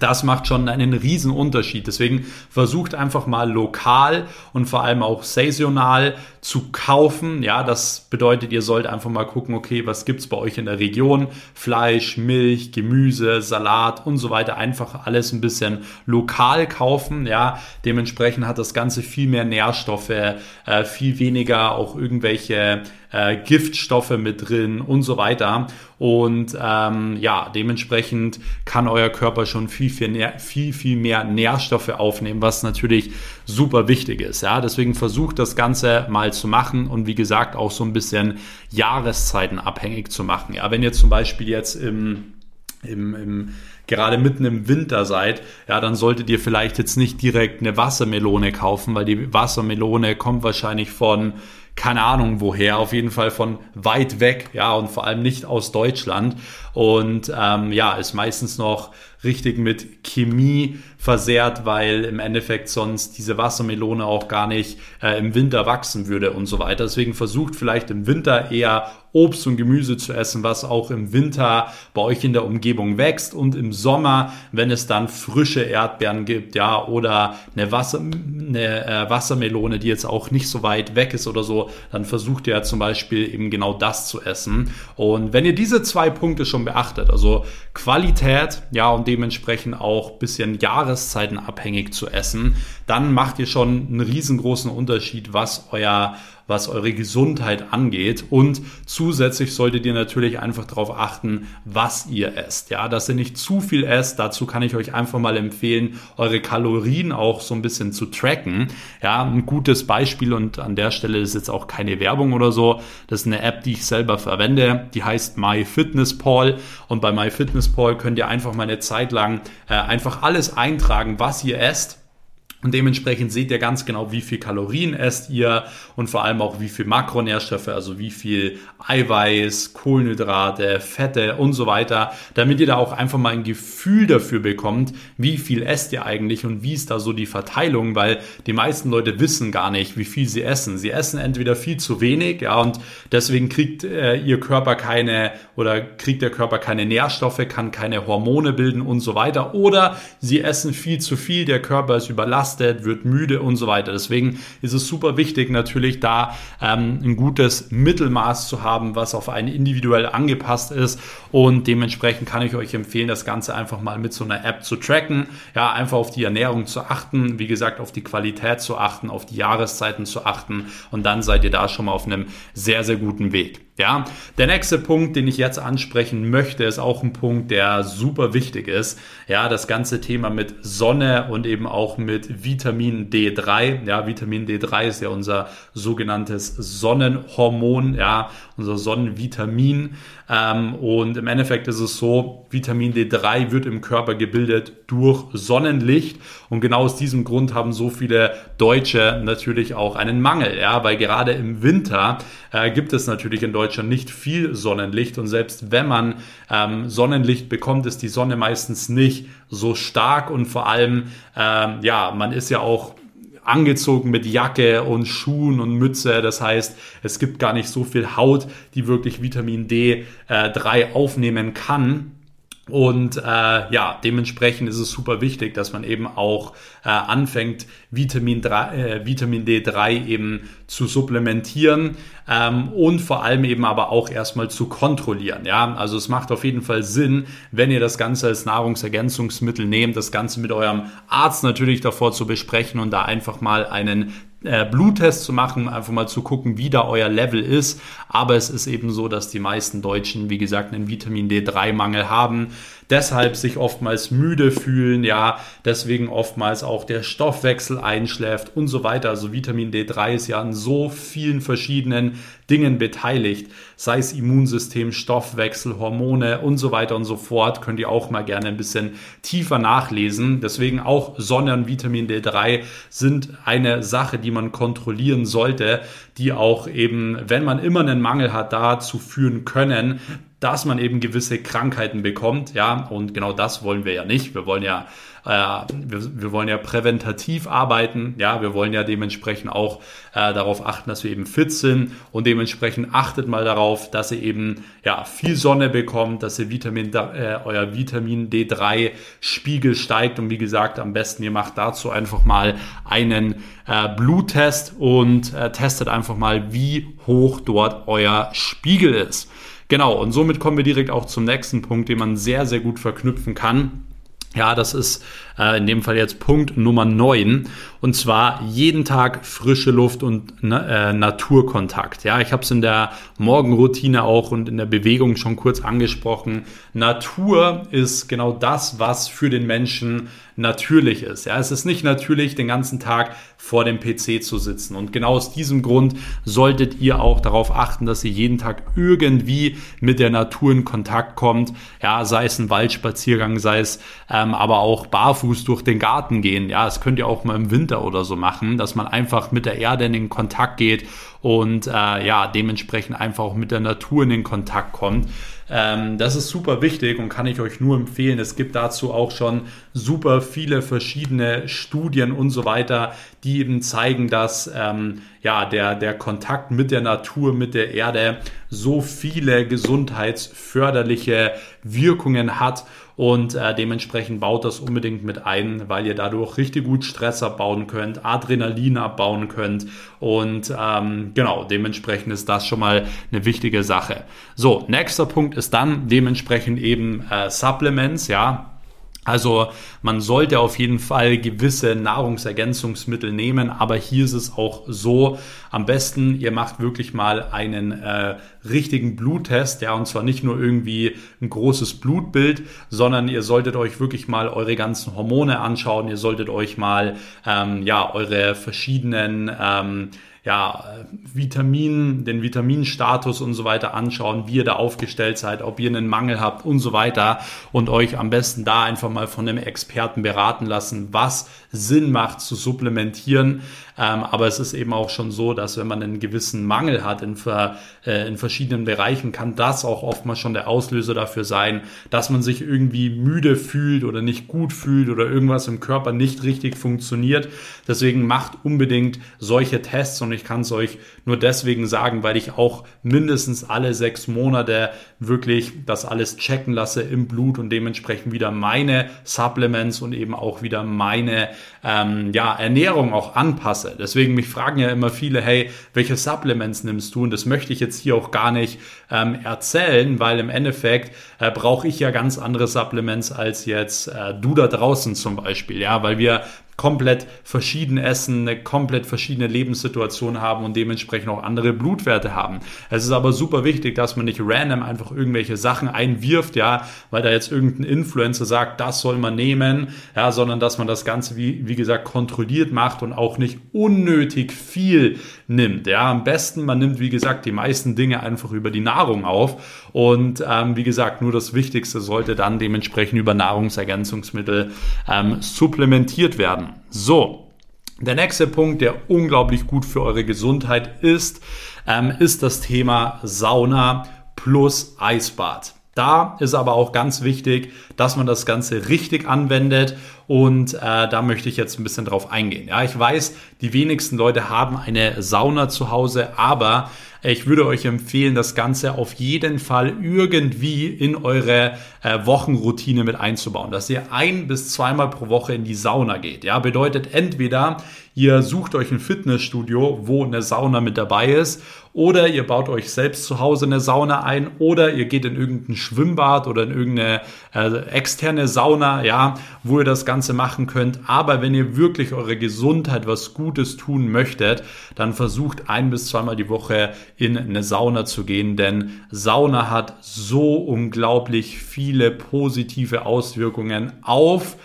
das macht schon einen riesen Unterschied. Deswegen versucht einfach mal lokal und vor allem auch saisonal zu kaufen. Ja, das bedeutet, ihr sollt einfach mal gucken, okay, was gibt's bei euch in der Region? Fleisch, Milch, Gemüse, Salat und so weiter. Einfach alles ein bisschen lokal kaufen. Ja, dementsprechend hat das Ganze viel mehr Nährstoffe, äh, viel weniger auch irgendwelche äh, Giftstoffe mit drin und so weiter. Und ähm, ja, dementsprechend kann euer Körper schon viel, viel, viel, viel mehr Nährstoffe aufnehmen, was natürlich super wichtig ist. Ja, deswegen versucht das Ganze mal zu machen und wie gesagt auch so ein bisschen Jahreszeiten abhängig zu machen. Ja, wenn ihr zum Beispiel jetzt im, im, im gerade mitten im Winter seid, ja, dann solltet ihr vielleicht jetzt nicht direkt eine Wassermelone kaufen, weil die Wassermelone kommt wahrscheinlich von keine Ahnung woher, auf jeden Fall von weit weg, ja, und vor allem nicht aus Deutschland. Und ähm, ja, ist meistens noch richtig mit Chemie versehrt, weil im Endeffekt sonst diese Wassermelone auch gar nicht äh, im Winter wachsen würde und so weiter. Deswegen versucht vielleicht im Winter eher Obst und Gemüse zu essen, was auch im Winter bei euch in der Umgebung wächst und im Sommer, wenn es dann frische Erdbeeren gibt, ja, oder eine, Wasser, eine äh, Wassermelone, die jetzt auch nicht so weit weg ist oder so, dann versucht ihr zum Beispiel eben genau das zu essen. Und wenn ihr diese zwei Punkte schon beachtet, also Qualität, ja, und dementsprechend auch bisschen Jahreszeiten abhängig zu essen, dann macht ihr schon einen riesengroßen Unterschied, was euer was eure Gesundheit angeht. Und zusätzlich solltet ihr natürlich einfach darauf achten, was ihr esst. Ja, dass ihr nicht zu viel esst. Dazu kann ich euch einfach mal empfehlen, eure Kalorien auch so ein bisschen zu tracken. Ja, ein gutes Beispiel und an der Stelle ist jetzt auch keine Werbung oder so. Das ist eine App, die ich selber verwende. Die heißt MyFitnessPal und bei MyFitnessPal könnt ihr einfach mal eine Zeit lang äh, einfach alles eintragen, was ihr esst und dementsprechend seht ihr ganz genau, wie viel Kalorien esst ihr und vor allem auch wie viel Makronährstoffe, also wie viel Eiweiß, Kohlenhydrate, Fette und so weiter, damit ihr da auch einfach mal ein Gefühl dafür bekommt, wie viel esst ihr eigentlich und wie ist da so die Verteilung, weil die meisten Leute wissen gar nicht, wie viel sie essen. Sie essen entweder viel zu wenig, ja, und deswegen kriegt äh, ihr Körper keine oder kriegt der Körper keine Nährstoffe, kann keine Hormone bilden und so weiter, oder sie essen viel zu viel, der Körper ist überlastet überlastet, wird müde und so weiter. Deswegen ist es super wichtig, natürlich da ähm, ein gutes Mittelmaß zu haben, was auf einen individuell angepasst ist. Und dementsprechend kann ich euch empfehlen, das Ganze einfach mal mit so einer App zu tracken. Ja, einfach auf die Ernährung zu achten, wie gesagt, auf die Qualität zu achten, auf die Jahreszeiten zu achten. Und dann seid ihr da schon mal auf einem sehr, sehr guten Weg. Ja, der nächste Punkt, den ich jetzt ansprechen möchte, ist auch ein Punkt, der super wichtig ist. Ja, das ganze Thema mit Sonne und eben auch mit Vitamin D3. Ja, Vitamin D3 ist ja unser sogenanntes Sonnenhormon, ja, unser Sonnenvitamin. Ähm, und im Endeffekt ist es so, Vitamin D3 wird im Körper gebildet durch Sonnenlicht. Und genau aus diesem Grund haben so viele Deutsche natürlich auch einen Mangel, ja, weil gerade im Winter äh, gibt es natürlich in Deutschland nicht viel Sonnenlicht. Und selbst wenn man ähm, Sonnenlicht bekommt, ist die Sonne meistens nicht so stark und vor allem, ähm, ja, man ist ja auch angezogen mit Jacke und Schuhen und Mütze. Das heißt, es gibt gar nicht so viel Haut, die wirklich Vitamin D3 äh, aufnehmen kann. Und äh, ja, dementsprechend ist es super wichtig, dass man eben auch äh, anfängt, Vitamin, 3, äh, Vitamin D3 eben zu supplementieren ähm, und vor allem eben aber auch erstmal zu kontrollieren. Ja, also es macht auf jeden Fall Sinn, wenn ihr das Ganze als Nahrungsergänzungsmittel nehmt, das Ganze mit eurem Arzt natürlich davor zu besprechen und da einfach mal einen äh, Bluttest zu machen, einfach mal zu gucken, wie da euer Level ist. Aber es ist eben so, dass die meisten Deutschen, wie gesagt, einen Vitamin D3-Mangel haben, deshalb sich oftmals müde fühlen, ja, deswegen oftmals auch der Stoffwechsel einschläft und so weiter. Also Vitamin D3 ist ja an so vielen verschiedenen Dingen beteiligt, sei es Immunsystem, Stoffwechsel, Hormone und so weiter und so fort. Könnt ihr auch mal gerne ein bisschen tiefer nachlesen. Deswegen auch Sonne und Vitamin D3 sind eine Sache, die man kontrollieren sollte, die auch eben, wenn man immer einen Mangel hat, dazu führen können, dass man eben gewisse Krankheiten bekommt, ja, und genau das wollen wir ja nicht. Wir wollen ja, äh, wir, wir wollen ja präventativ arbeiten, ja, wir wollen ja dementsprechend auch äh, darauf achten, dass wir eben fit sind und dementsprechend achtet mal darauf, dass ihr eben ja viel Sonne bekommt, dass ihr Vitamin, äh, euer Vitamin D3 Spiegel steigt und wie gesagt, am besten ihr macht dazu einfach mal einen äh, Bluttest und äh, testet einfach mal, wie hoch dort euer Spiegel ist. Genau, und somit kommen wir direkt auch zum nächsten Punkt, den man sehr, sehr gut verknüpfen kann. Ja, das ist in dem Fall jetzt Punkt Nummer 9. Und zwar jeden Tag frische Luft und äh, Naturkontakt. Ja, ich habe es in der Morgenroutine auch und in der Bewegung schon kurz angesprochen. Natur ist genau das, was für den Menschen natürlich ist. Ja, es ist nicht natürlich, den ganzen Tag vor dem PC zu sitzen. Und genau aus diesem Grund solltet ihr auch darauf achten, dass ihr jeden Tag irgendwie mit der Natur in Kontakt kommt. Ja, sei es ein Waldspaziergang, sei es ähm, aber auch barfuß durch den Garten gehen. Ja, das könnt ihr auch mal im Winter oder so machen, dass man einfach mit der Erde in den Kontakt geht und äh, ja, dementsprechend einfach auch mit der Natur in den Kontakt kommt. Ähm, das ist super wichtig und kann ich euch nur empfehlen. Es gibt dazu auch schon super viele verschiedene Studien und so weiter, die eben zeigen, dass ähm, ja, der, der Kontakt mit der Natur, mit der Erde so viele gesundheitsförderliche Wirkungen hat und äh, dementsprechend baut das unbedingt mit ein, weil ihr dadurch richtig gut Stress abbauen könnt, Adrenalin abbauen könnt und ähm, genau, dementsprechend ist das schon mal eine wichtige Sache. So, nächster Punkt ist dann dementsprechend eben äh, Supplements, ja. Also man sollte auf jeden Fall gewisse Nahrungsergänzungsmittel nehmen, aber hier ist es auch so, am besten ihr macht wirklich mal einen äh, richtigen Bluttest, ja, und zwar nicht nur irgendwie ein großes Blutbild, sondern ihr solltet euch wirklich mal eure ganzen Hormone anschauen, ihr solltet euch mal ähm, ja eure verschiedenen ähm, ja, Vitamin, den Vitaminstatus und so weiter anschauen, wie ihr da aufgestellt seid, ob ihr einen Mangel habt und so weiter und euch am besten da einfach mal von einem Experten beraten lassen, was Sinn macht zu supplementieren. Ähm, aber es ist eben auch schon so, dass wenn man einen gewissen Mangel hat in, äh, in verschiedenen Bereichen, kann das auch oftmals schon der Auslöser dafür sein, dass man sich irgendwie müde fühlt oder nicht gut fühlt oder irgendwas im Körper nicht richtig funktioniert. Deswegen macht unbedingt solche Tests und ich kann es euch nur deswegen sagen, weil ich auch mindestens alle sechs Monate wirklich das alles checken lasse im Blut und dementsprechend wieder meine Supplements und eben auch wieder meine ähm, ja, Ernährung auch anpasse. Deswegen mich fragen ja immer viele, hey, welche Supplements nimmst du? Und das möchte ich jetzt hier auch gar nicht ähm, erzählen, weil im Endeffekt äh, brauche ich ja ganz andere Supplements als jetzt äh, du da draußen zum Beispiel, ja, weil wir komplett verschieden essen, eine komplett verschiedene Lebenssituation haben und dementsprechend auch andere Blutwerte haben. Es ist aber super wichtig, dass man nicht random einfach irgendwelche Sachen einwirft, ja, weil da jetzt irgendein Influencer sagt, das soll man nehmen, ja, sondern dass man das Ganze, wie, wie gesagt, kontrolliert macht und auch nicht unnötig viel nimmt. Ja, am besten, man nimmt, wie gesagt, die meisten Dinge einfach über die Nahrung auf und ähm, wie gesagt, nur das Wichtigste sollte dann dementsprechend über Nahrungsergänzungsmittel ähm, supplementiert werden. So, der nächste Punkt, der unglaublich gut für eure Gesundheit ist, ähm, ist das Thema Sauna plus Eisbad. Da ist aber auch ganz wichtig, dass man das Ganze richtig anwendet und äh, da möchte ich jetzt ein bisschen drauf eingehen. Ja, ich weiß, die wenigsten Leute haben eine Sauna zu Hause, aber ich würde euch empfehlen, das Ganze auf jeden Fall irgendwie in eure äh, Wochenroutine mit einzubauen, dass ihr ein bis zweimal pro Woche in die Sauna geht. Ja, bedeutet entweder ihr sucht euch ein Fitnessstudio, wo eine Sauna mit dabei ist oder ihr baut euch selbst zu Hause eine Sauna ein oder ihr geht in irgendein Schwimmbad oder in irgendeine äh, externe Sauna, ja, wo ihr das Ganze machen könnt. Aber wenn ihr wirklich eure Gesundheit was Gutes tun möchtet, dann versucht ein bis zweimal die Woche in eine Sauna zu gehen, denn Sauna hat so unglaublich viele positive Auswirkungen auf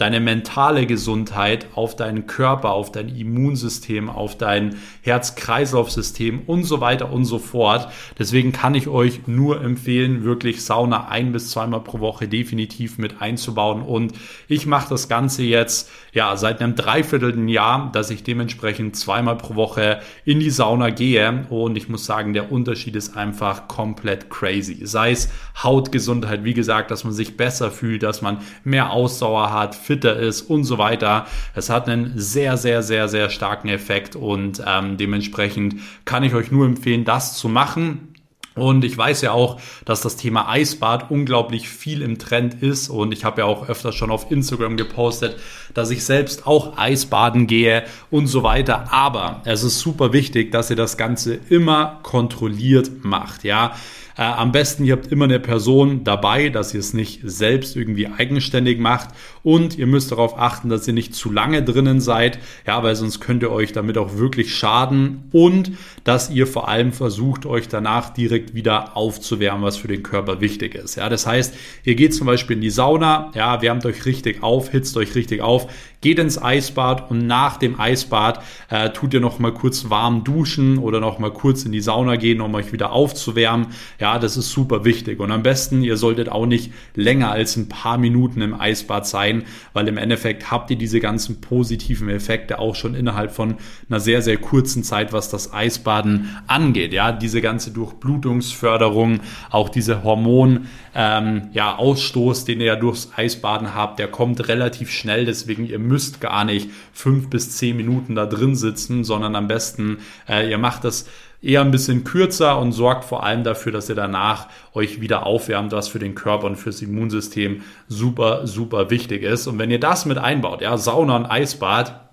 deine mentale Gesundheit, auf deinen Körper, auf dein Immunsystem, auf dein Herz-Kreislauf-System und so weiter und so fort. Deswegen kann ich euch nur empfehlen, wirklich Sauna ein bis zweimal pro Woche definitiv mit einzubauen. Und ich mache das Ganze jetzt ja seit einem dreiviertelten Jahr, dass ich dementsprechend zweimal pro Woche in die Sauna gehe. Und ich muss sagen, der Unterschied ist einfach komplett crazy. Sei es Hautgesundheit, wie gesagt, dass man sich besser fühlt, dass man mehr Ausdauer hat, fitter ist und so weiter. Es hat einen sehr, sehr, sehr, sehr starken Effekt und ähm, dementsprechend kann ich euch nur empfehlen, das zu machen. Und ich weiß ja auch, dass das Thema Eisbad unglaublich viel im Trend ist. Und ich habe ja auch öfter schon auf Instagram gepostet, dass ich selbst auch Eisbaden gehe und so weiter. Aber es ist super wichtig, dass ihr das Ganze immer kontrolliert macht. Ja, äh, am besten, ihr habt immer eine Person dabei, dass ihr es nicht selbst irgendwie eigenständig macht. Und ihr müsst darauf achten, dass ihr nicht zu lange drinnen seid, ja, weil sonst könnt ihr euch damit auch wirklich schaden. Und dass ihr vor allem versucht, euch danach direkt wieder aufzuwärmen, was für den Körper wichtig ist. Ja, das heißt, ihr geht zum Beispiel in die Sauna, ja, wärmt euch richtig auf, hitzt euch richtig auf, geht ins Eisbad und nach dem Eisbad äh, tut ihr noch mal kurz warm duschen oder noch mal kurz in die Sauna gehen, um euch wieder aufzuwärmen. Ja, das ist super wichtig. Und am besten, ihr solltet auch nicht länger als ein paar Minuten im Eisbad sein, weil im Endeffekt habt ihr diese ganzen positiven Effekte auch schon innerhalb von einer sehr, sehr kurzen Zeit, was das Eisbaden angeht. Ja, diese ganze Durchblutungsförderung, auch diese Hormon, ähm, ja, Ausstoß, den ihr ja durchs Eisbaden habt, der kommt relativ schnell. Deswegen, ihr müsst gar nicht fünf bis zehn Minuten da drin sitzen, sondern am besten, äh, ihr macht das eher ein bisschen kürzer und sorgt vor allem dafür, dass ihr danach euch wieder aufwärmt, was für den Körper und fürs Immunsystem super, super wichtig ist. Und wenn ihr das mit einbaut, ja, Sauna und Eisbad,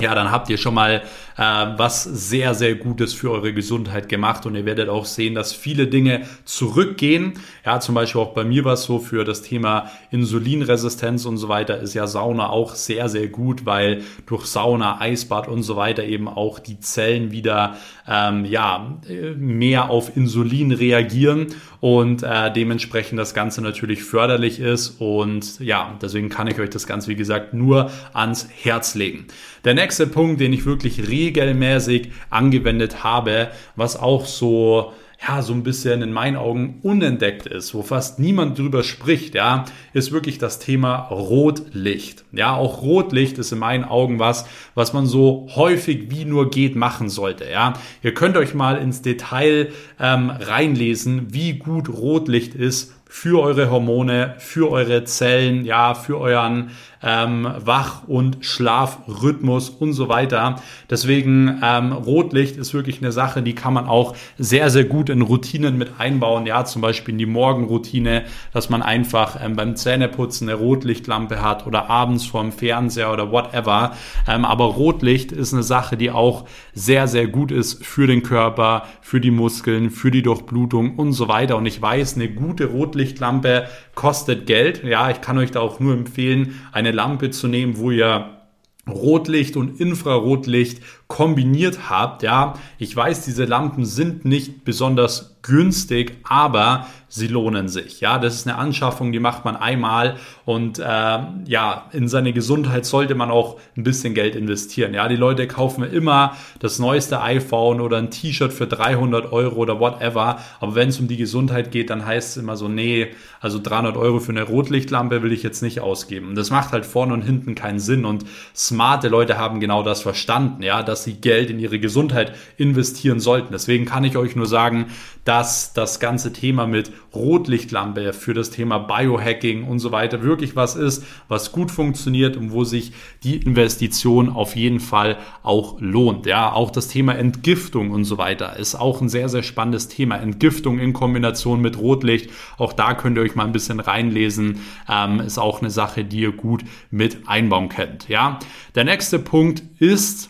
ja, dann habt ihr schon mal was sehr, sehr Gutes für eure Gesundheit gemacht und ihr werdet auch sehen, dass viele Dinge zurückgehen. Ja, zum Beispiel auch bei mir war es so für das Thema Insulinresistenz und so weiter ist ja Sauna auch sehr, sehr gut, weil durch Sauna, Eisbad und so weiter eben auch die Zellen wieder ähm, ja, mehr auf Insulin reagieren und äh, dementsprechend das Ganze natürlich förderlich ist und ja, deswegen kann ich euch das Ganze, wie gesagt, nur ans Herz legen. Der nächste Punkt, den ich wirklich regelmäßig angewendet habe, was auch so ja, so ein bisschen in meinen Augen unentdeckt ist, wo fast niemand drüber spricht, ja, ist wirklich das Thema Rotlicht. Ja, auch Rotlicht ist in meinen Augen was, was man so häufig wie nur geht machen sollte, ja. Ihr könnt euch mal ins Detail ähm, reinlesen, wie gut Rotlicht ist für eure Hormone, für eure Zellen, ja, für euren ähm, Wach- und Schlafrhythmus und so weiter. Deswegen ähm, Rotlicht ist wirklich eine Sache, die kann man auch sehr, sehr gut in Routinen mit einbauen. Ja, zum Beispiel in die Morgenroutine, dass man einfach ähm, beim Zähneputzen eine Rotlichtlampe hat oder abends vorm Fernseher oder whatever. Ähm, aber Rotlicht ist eine Sache, die auch sehr, sehr gut ist für den Körper, für die Muskeln, für die Durchblutung und so weiter. Und ich weiß, eine gute Rotlichtlampe kostet Geld. Ja, ich kann euch da auch nur empfehlen, eine Lampe zu nehmen, wo ihr Rotlicht und Infrarotlicht kombiniert habt. Ja, ich weiß, diese Lampen sind nicht besonders günstig, aber sie lohnen sich. Ja, das ist eine Anschaffung, die macht man einmal und äh, ja, in seine Gesundheit sollte man auch ein bisschen Geld investieren. Ja, die Leute kaufen immer das neueste iPhone oder ein T-Shirt für 300 Euro oder whatever, aber wenn es um die Gesundheit geht, dann heißt es immer so, nee, also 300 Euro für eine Rotlichtlampe will ich jetzt nicht ausgeben. Das macht halt vorne und hinten keinen Sinn und smarte Leute haben genau das verstanden, ja, dass dass sie Geld in ihre Gesundheit investieren sollten. Deswegen kann ich euch nur sagen, dass das ganze Thema mit Rotlichtlampe für das Thema Biohacking und so weiter wirklich was ist, was gut funktioniert und wo sich die Investition auf jeden Fall auch lohnt. Ja, auch das Thema Entgiftung und so weiter ist auch ein sehr, sehr spannendes Thema. Entgiftung in Kombination mit Rotlicht. Auch da könnt ihr euch mal ein bisschen reinlesen. Ähm, ist auch eine Sache, die ihr gut mit einbauen könnt. Ja, der nächste Punkt ist,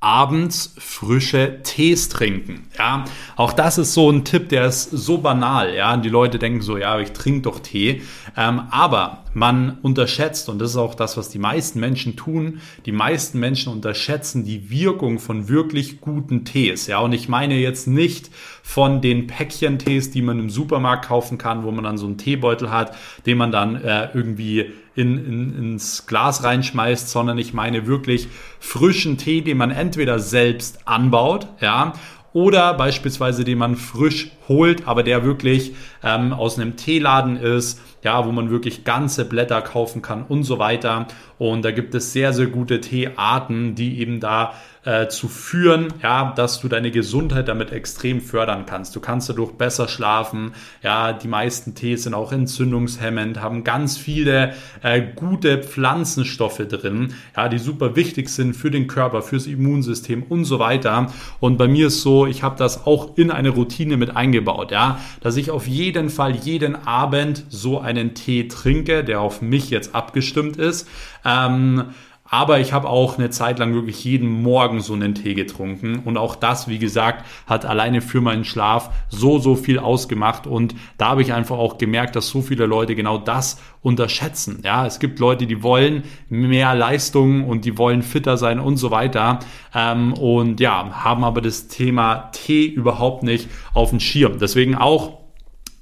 abends frische Tees trinken. Ja, auch das ist so ein Tipp, der ist so banal. Ja, die Leute denken so, ja, ich trinke doch Tee. Ähm, aber man unterschätzt, und das ist auch das, was die meisten Menschen tun, die meisten Menschen unterschätzen die Wirkung von wirklich guten Tees. Ja, und ich meine jetzt nicht von den Päckchen-Tees, die man im Supermarkt kaufen kann, wo man dann so einen Teebeutel hat, den man dann äh, irgendwie in, in, ins Glas reinschmeißt, sondern ich meine wirklich frischen Tee, den man entweder selbst anbaut, ja, oder beispielsweise den man frisch holt, aber der wirklich ähm, aus einem Teeladen ist, ja, wo man wirklich ganze Blätter kaufen kann und so weiter. Und da gibt es sehr, sehr gute Teearten, die eben da äh, zu führen, ja, dass du deine Gesundheit damit extrem fördern kannst. Du kannst dadurch besser schlafen. Ja, die meisten Tees sind auch entzündungshemmend, haben ganz viele äh, gute Pflanzenstoffe drin, ja, die super wichtig sind für den Körper, fürs Immunsystem und so weiter. Und bei mir ist so, ich habe das auch in eine Routine mit eingebaut, ja, dass ich auf jeden Fall jeden Abend so einen Tee trinke, der auf mich jetzt abgestimmt ist. Ähm, aber ich habe auch eine Zeit lang wirklich jeden Morgen so einen Tee getrunken. Und auch das, wie gesagt, hat alleine für meinen Schlaf so, so viel ausgemacht. Und da habe ich einfach auch gemerkt, dass so viele Leute genau das unterschätzen. Ja, es gibt Leute, die wollen mehr Leistung und die wollen fitter sein und so weiter. Ähm, und ja, haben aber das Thema Tee überhaupt nicht auf dem Schirm. Deswegen auch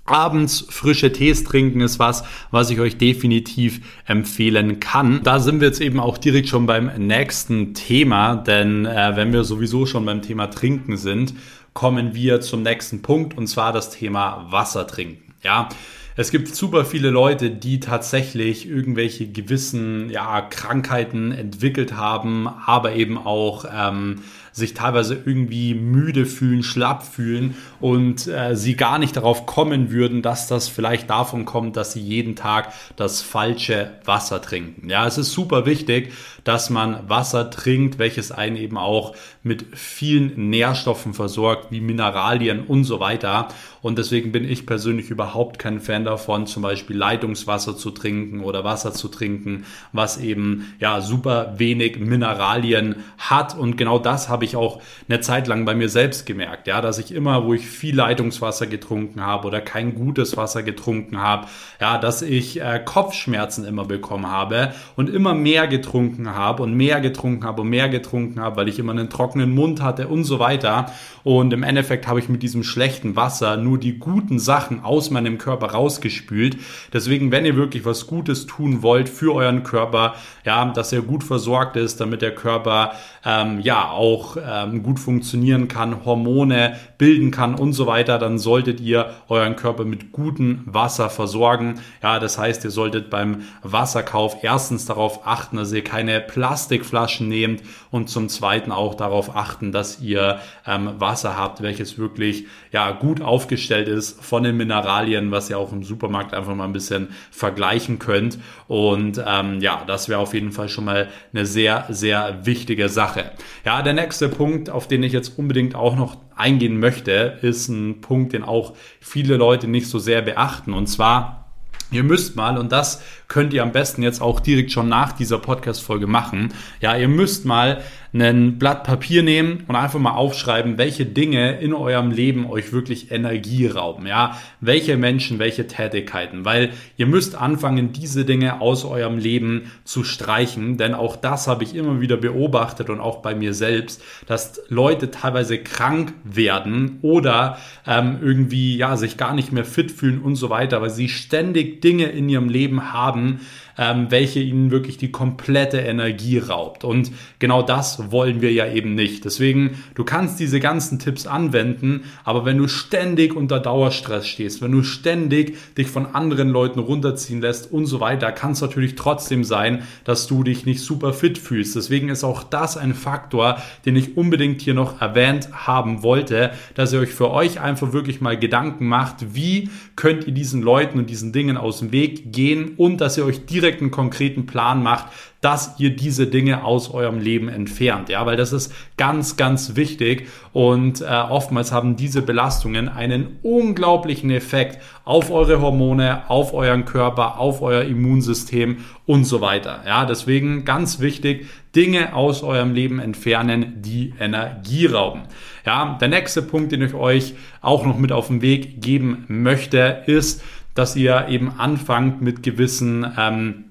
Abends frische Tees trinken ist was, was ich euch definitiv empfehlen kann. Da sind wir jetzt eben auch direkt schon beim nächsten Thema, denn äh, wenn wir sowieso schon beim Thema Trinken sind, kommen wir zum nächsten Punkt und zwar das Thema Wasser trinken. Ja, es gibt super viele Leute, die tatsächlich irgendwelche gewissen ja, Krankheiten entwickelt haben, aber eben auch ähm, sich teilweise irgendwie müde fühlen, schlapp fühlen und äh, sie gar nicht darauf kommen würden, dass das vielleicht davon kommt, dass sie jeden Tag das falsche Wasser trinken. Ja, es ist super wichtig, dass man Wasser trinkt, welches einen eben auch mit vielen Nährstoffen versorgt, wie Mineralien und so weiter. Und deswegen bin ich persönlich überhaupt kein Fan davon, zum Beispiel Leitungswasser zu trinken oder Wasser zu trinken, was eben ja super wenig Mineralien hat. Und genau das habe ich auch eine Zeit lang bei mir selbst gemerkt, ja, dass ich immer, wo ich viel Leitungswasser getrunken habe oder kein gutes Wasser getrunken habe, ja, dass ich äh, Kopfschmerzen immer bekommen habe und immer mehr getrunken habe und mehr getrunken habe und mehr getrunken habe, weil ich immer einen trockenen Mund hatte und so weiter. Und im Endeffekt habe ich mit diesem schlechten Wasser nur die guten Sachen aus meinem Körper rausgespült. Deswegen, wenn ihr wirklich was Gutes tun wollt für euren Körper, ja, dass er gut versorgt ist, damit der Körper ähm, ja auch ähm, gut funktionieren kann, Hormone bilden kann und so weiter, dann solltet ihr euren Körper mit gutem Wasser versorgen. Ja, das heißt, ihr solltet beim Wasserkauf erstens darauf achten, dass ihr keine Plastikflaschen nehmt und zum zweiten auch darauf achten, dass ihr ähm, Wasser habt, welches wirklich ja gut aufgestellt ist von den Mineralien, was ihr auch im Supermarkt einfach mal ein bisschen vergleichen könnt. Und ähm, ja, das wäre auf jeden Fall schon mal eine sehr, sehr wichtige Sache. Ja, der nächste Punkt, auf den ich jetzt unbedingt auch noch eingehen möchte, ist ein Punkt, den auch viele Leute nicht so sehr beachten. Und zwar, Ihr müsst mal, und das könnt ihr am besten jetzt auch direkt schon nach dieser Podcast-Folge machen, ja, ihr müsst mal ein Blatt Papier nehmen und einfach mal aufschreiben, welche Dinge in eurem Leben euch wirklich Energie rauben, ja, welche Menschen, welche Tätigkeiten, weil ihr müsst anfangen, diese Dinge aus eurem Leben zu streichen, denn auch das habe ich immer wieder beobachtet und auch bei mir selbst, dass Leute teilweise krank werden oder ähm, irgendwie, ja, sich gar nicht mehr fit fühlen und so weiter, weil sie ständig Dinge in ihrem Leben haben, haben, ähm, welche ihnen wirklich die komplette Energie raubt. Und genau das wollen wir ja eben nicht. Deswegen, du kannst diese ganzen Tipps anwenden, aber wenn du ständig unter Dauerstress stehst, wenn du ständig dich von anderen Leuten runterziehen lässt und so weiter, kann es natürlich trotzdem sein, dass du dich nicht super fit fühlst. Deswegen ist auch das ein Faktor, den ich unbedingt hier noch erwähnt haben wollte, dass ihr euch für euch einfach wirklich mal Gedanken macht, wie könnt ihr diesen Leuten und diesen Dingen aus dem Weg gehen und dass ihr euch direkt einen konkreten Plan macht, dass ihr diese Dinge aus eurem Leben entfernt. Ja, weil das ist ganz, ganz wichtig und äh, oftmals haben diese Belastungen einen unglaublichen Effekt auf eure Hormone, auf euren Körper, auf euer Immunsystem und so weiter. Ja, deswegen ganz wichtig, Dinge aus eurem Leben entfernen, die Energie rauben. Ja, der nächste Punkt, den ich euch auch noch mit auf den Weg geben möchte, ist, dass ihr eben anfangt mit gewissen ähm,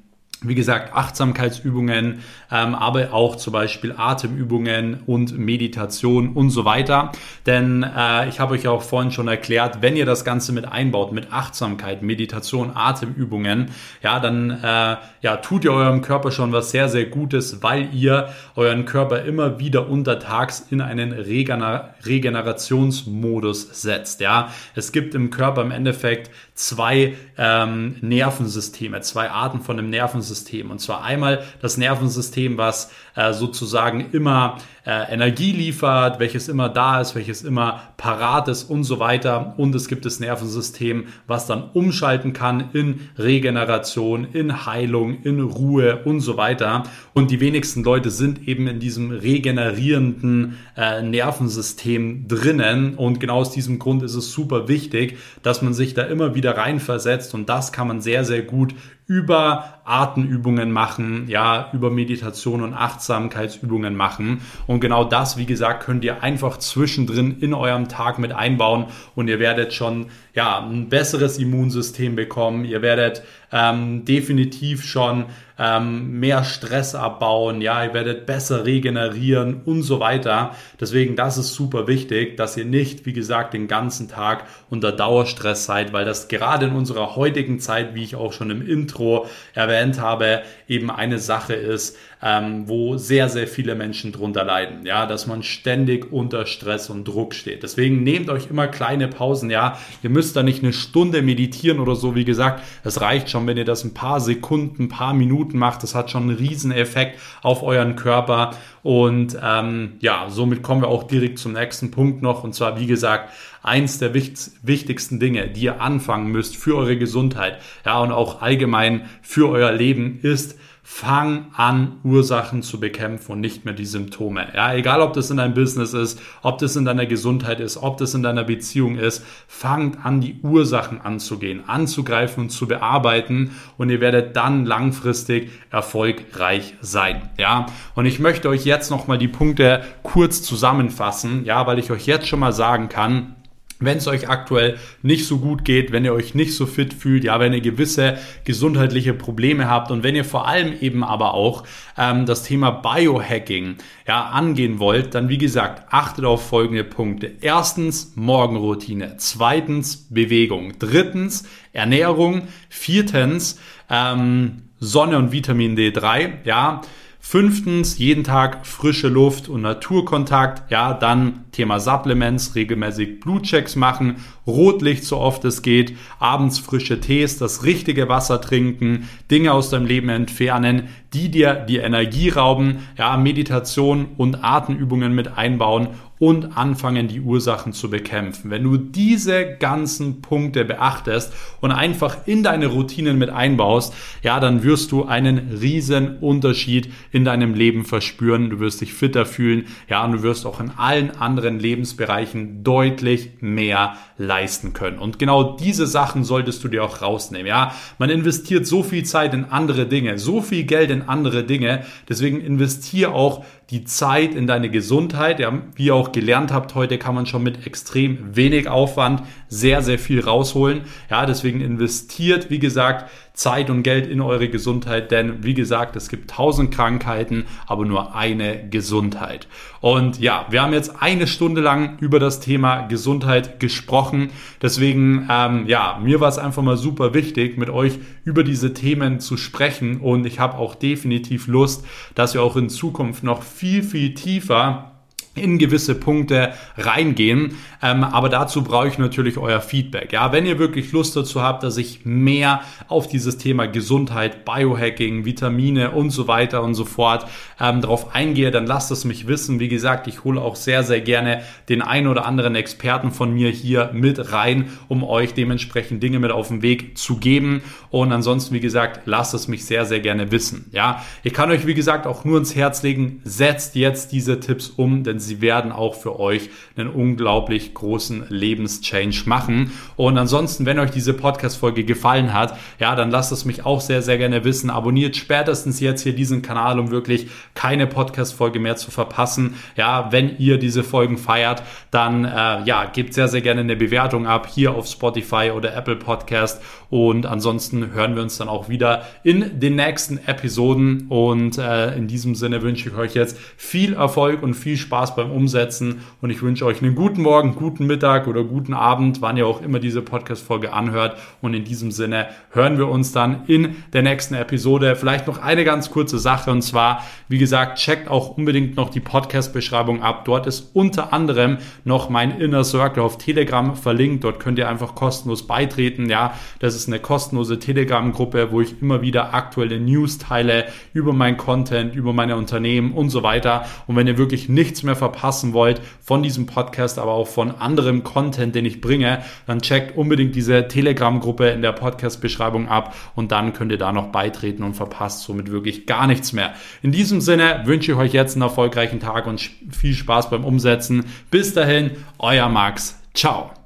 wie gesagt, Achtsamkeitsübungen, ähm, aber auch zum Beispiel Atemübungen und Meditation und so weiter. Denn äh, ich habe euch auch vorhin schon erklärt, wenn ihr das Ganze mit einbaut, mit Achtsamkeit, Meditation, Atemübungen, ja, dann äh, ja, tut ihr eurem Körper schon was sehr, sehr Gutes, weil ihr euren Körper immer wieder untertags in einen Regener Regenerationsmodus setzt. Ja, es gibt im Körper im Endeffekt zwei ähm, Nervensysteme, zwei Arten von einem Nervensystem. Und zwar einmal das Nervensystem, was äh, sozusagen immer äh, Energie liefert, welches immer da ist, welches immer parat ist und so weiter. Und es gibt das Nervensystem, was dann umschalten kann in Regeneration, in Heilung, in Ruhe und so weiter. Und die wenigsten Leute sind eben in diesem regenerierenden äh, Nervensystem drinnen. Und genau aus diesem Grund ist es super wichtig, dass man sich da immer wieder reinversetzt. Und das kann man sehr, sehr gut über Atemübungen machen, ja, über Meditation und Achtsamkeitsübungen machen. Und genau das, wie gesagt, könnt ihr einfach zwischendrin in eurem Tag mit einbauen. Und ihr werdet schon, ja, ein besseres Immunsystem bekommen. Ihr werdet ähm, definitiv schon ähm, mehr Stress abbauen, ja, ihr werdet besser regenerieren und so weiter. Deswegen, das ist super wichtig, dass ihr nicht, wie gesagt, den ganzen Tag unter Dauerstress seid, weil das gerade in unserer heutigen Zeit, wie ich auch schon im Intro erwähnt habe, eben eine Sache ist, ähm, wo sehr, sehr viele Menschen drunter leiden, ja, dass man ständig unter Stress und Druck steht. Deswegen nehmt euch immer kleine Pausen, ja, ihr müsst da nicht eine Stunde meditieren oder so, wie gesagt, es reicht schon, wenn ihr das ein paar Sekunden, ein paar Minuten macht, das hat schon einen riesen auf euren Körper. Und ähm, ja, somit kommen wir auch direkt zum nächsten Punkt noch. Und zwar, wie gesagt, eins der wichtigsten Dinge, die ihr anfangen müsst für eure Gesundheit, ja, und auch allgemein für euer Leben ist, Fang an, Ursachen zu bekämpfen und nicht mehr die Symptome. Ja, egal ob das in deinem Business ist, ob das in deiner Gesundheit ist, ob das in deiner Beziehung ist, fangt an, die Ursachen anzugehen, anzugreifen und zu bearbeiten und ihr werdet dann langfristig erfolgreich sein. Ja, und ich möchte euch jetzt nochmal die Punkte kurz zusammenfassen, ja, weil ich euch jetzt schon mal sagen kann, wenn es euch aktuell nicht so gut geht, wenn ihr euch nicht so fit fühlt, ja, wenn ihr gewisse gesundheitliche Probleme habt und wenn ihr vor allem eben aber auch ähm, das Thema Biohacking ja, angehen wollt, dann wie gesagt, achtet auf folgende Punkte. Erstens Morgenroutine, zweitens Bewegung, drittens Ernährung, viertens ähm, Sonne und Vitamin D3, ja, Fünftens, jeden Tag frische Luft und Naturkontakt. Ja, dann Thema Supplements, regelmäßig Blutchecks machen, Rotlicht so oft es geht, abends frische Tees, das richtige Wasser trinken, Dinge aus deinem Leben entfernen, die dir die Energie rauben, ja, Meditation und Atemübungen mit einbauen und anfangen, die Ursachen zu bekämpfen. Wenn du diese ganzen Punkte beachtest und einfach in deine Routinen mit einbaust, ja, dann wirst du einen riesen Unterschied in deinem Leben verspüren. Du wirst dich fitter fühlen, ja, und du wirst auch in allen anderen Lebensbereichen deutlich mehr leisten können. Und genau diese Sachen solltest du dir auch rausnehmen. Ja, man investiert so viel Zeit in andere Dinge, so viel Geld in andere Dinge. Deswegen investier auch die Zeit in deine Gesundheit. Ja, wie ihr auch gelernt habt, heute kann man schon mit extrem wenig Aufwand sehr, sehr viel rausholen. Ja, deswegen investiert, wie gesagt, Zeit und Geld in eure Gesundheit, denn wie gesagt, es gibt tausend Krankheiten, aber nur eine Gesundheit. Und ja, wir haben jetzt eine Stunde lang über das Thema Gesundheit gesprochen. Deswegen, ähm, ja, mir war es einfach mal super wichtig, mit euch über diese Themen zu sprechen. Und ich habe auch definitiv Lust, dass wir auch in Zukunft noch viel, viel tiefer in gewisse Punkte reingehen. Ähm, aber dazu brauche ich natürlich euer Feedback. Ja, wenn ihr wirklich Lust dazu habt, dass ich mehr auf dieses Thema Gesundheit, Biohacking, Vitamine und so weiter und so fort ähm, drauf eingehe, dann lasst es mich wissen. Wie gesagt, ich hole auch sehr, sehr gerne den ein oder anderen Experten von mir hier mit rein, um euch dementsprechend Dinge mit auf den Weg zu geben. Und ansonsten, wie gesagt, lasst es mich sehr, sehr gerne wissen. Ja, ich kann euch, wie gesagt, auch nur ins Herz legen, setzt jetzt diese Tipps um, denn sie werden auch für euch einen unglaublich großen Lebenschange machen. Und ansonsten, wenn euch diese Podcast-Folge gefallen hat, ja, dann lasst es mich auch sehr, sehr gerne wissen. Abonniert spätestens jetzt hier diesen Kanal, um wirklich keine Podcast-Folge mehr zu verpassen. Ja, wenn ihr diese Folgen feiert, dann äh, ja, gebt sehr, sehr gerne eine Bewertung ab hier auf Spotify oder Apple Podcast. Und ansonsten hören wir uns dann auch wieder in den nächsten Episoden. Und äh, in diesem Sinne wünsche ich euch jetzt viel Erfolg und viel Spaß beim Umsetzen. Und ich wünsche euch einen guten Morgen, guten Mittag oder guten Abend, wann ihr auch immer diese Podcast-Folge anhört. Und in diesem Sinne hören wir uns dann in der nächsten Episode. Vielleicht noch eine ganz kurze Sache und zwar, wie gesagt, checkt auch unbedingt noch die Podcast-Beschreibung ab. Dort ist unter anderem noch mein Inner Circle auf Telegram verlinkt. Dort könnt ihr einfach kostenlos beitreten. Ja, das ist eine kostenlose Telegram-Gruppe, wo ich immer wieder aktuelle News teile über mein Content, über meine Unternehmen und so weiter. Und wenn ihr wirklich nichts mehr verpassen wollt von diesem Podcast, aber auch von anderem Content, den ich bringe, dann checkt unbedingt diese Telegram-Gruppe in der Podcast-Beschreibung ab und dann könnt ihr da noch beitreten und verpasst somit wirklich gar nichts mehr. In diesem Sinne wünsche ich euch jetzt einen erfolgreichen Tag und viel Spaß beim Umsetzen. Bis dahin, euer Max. Ciao.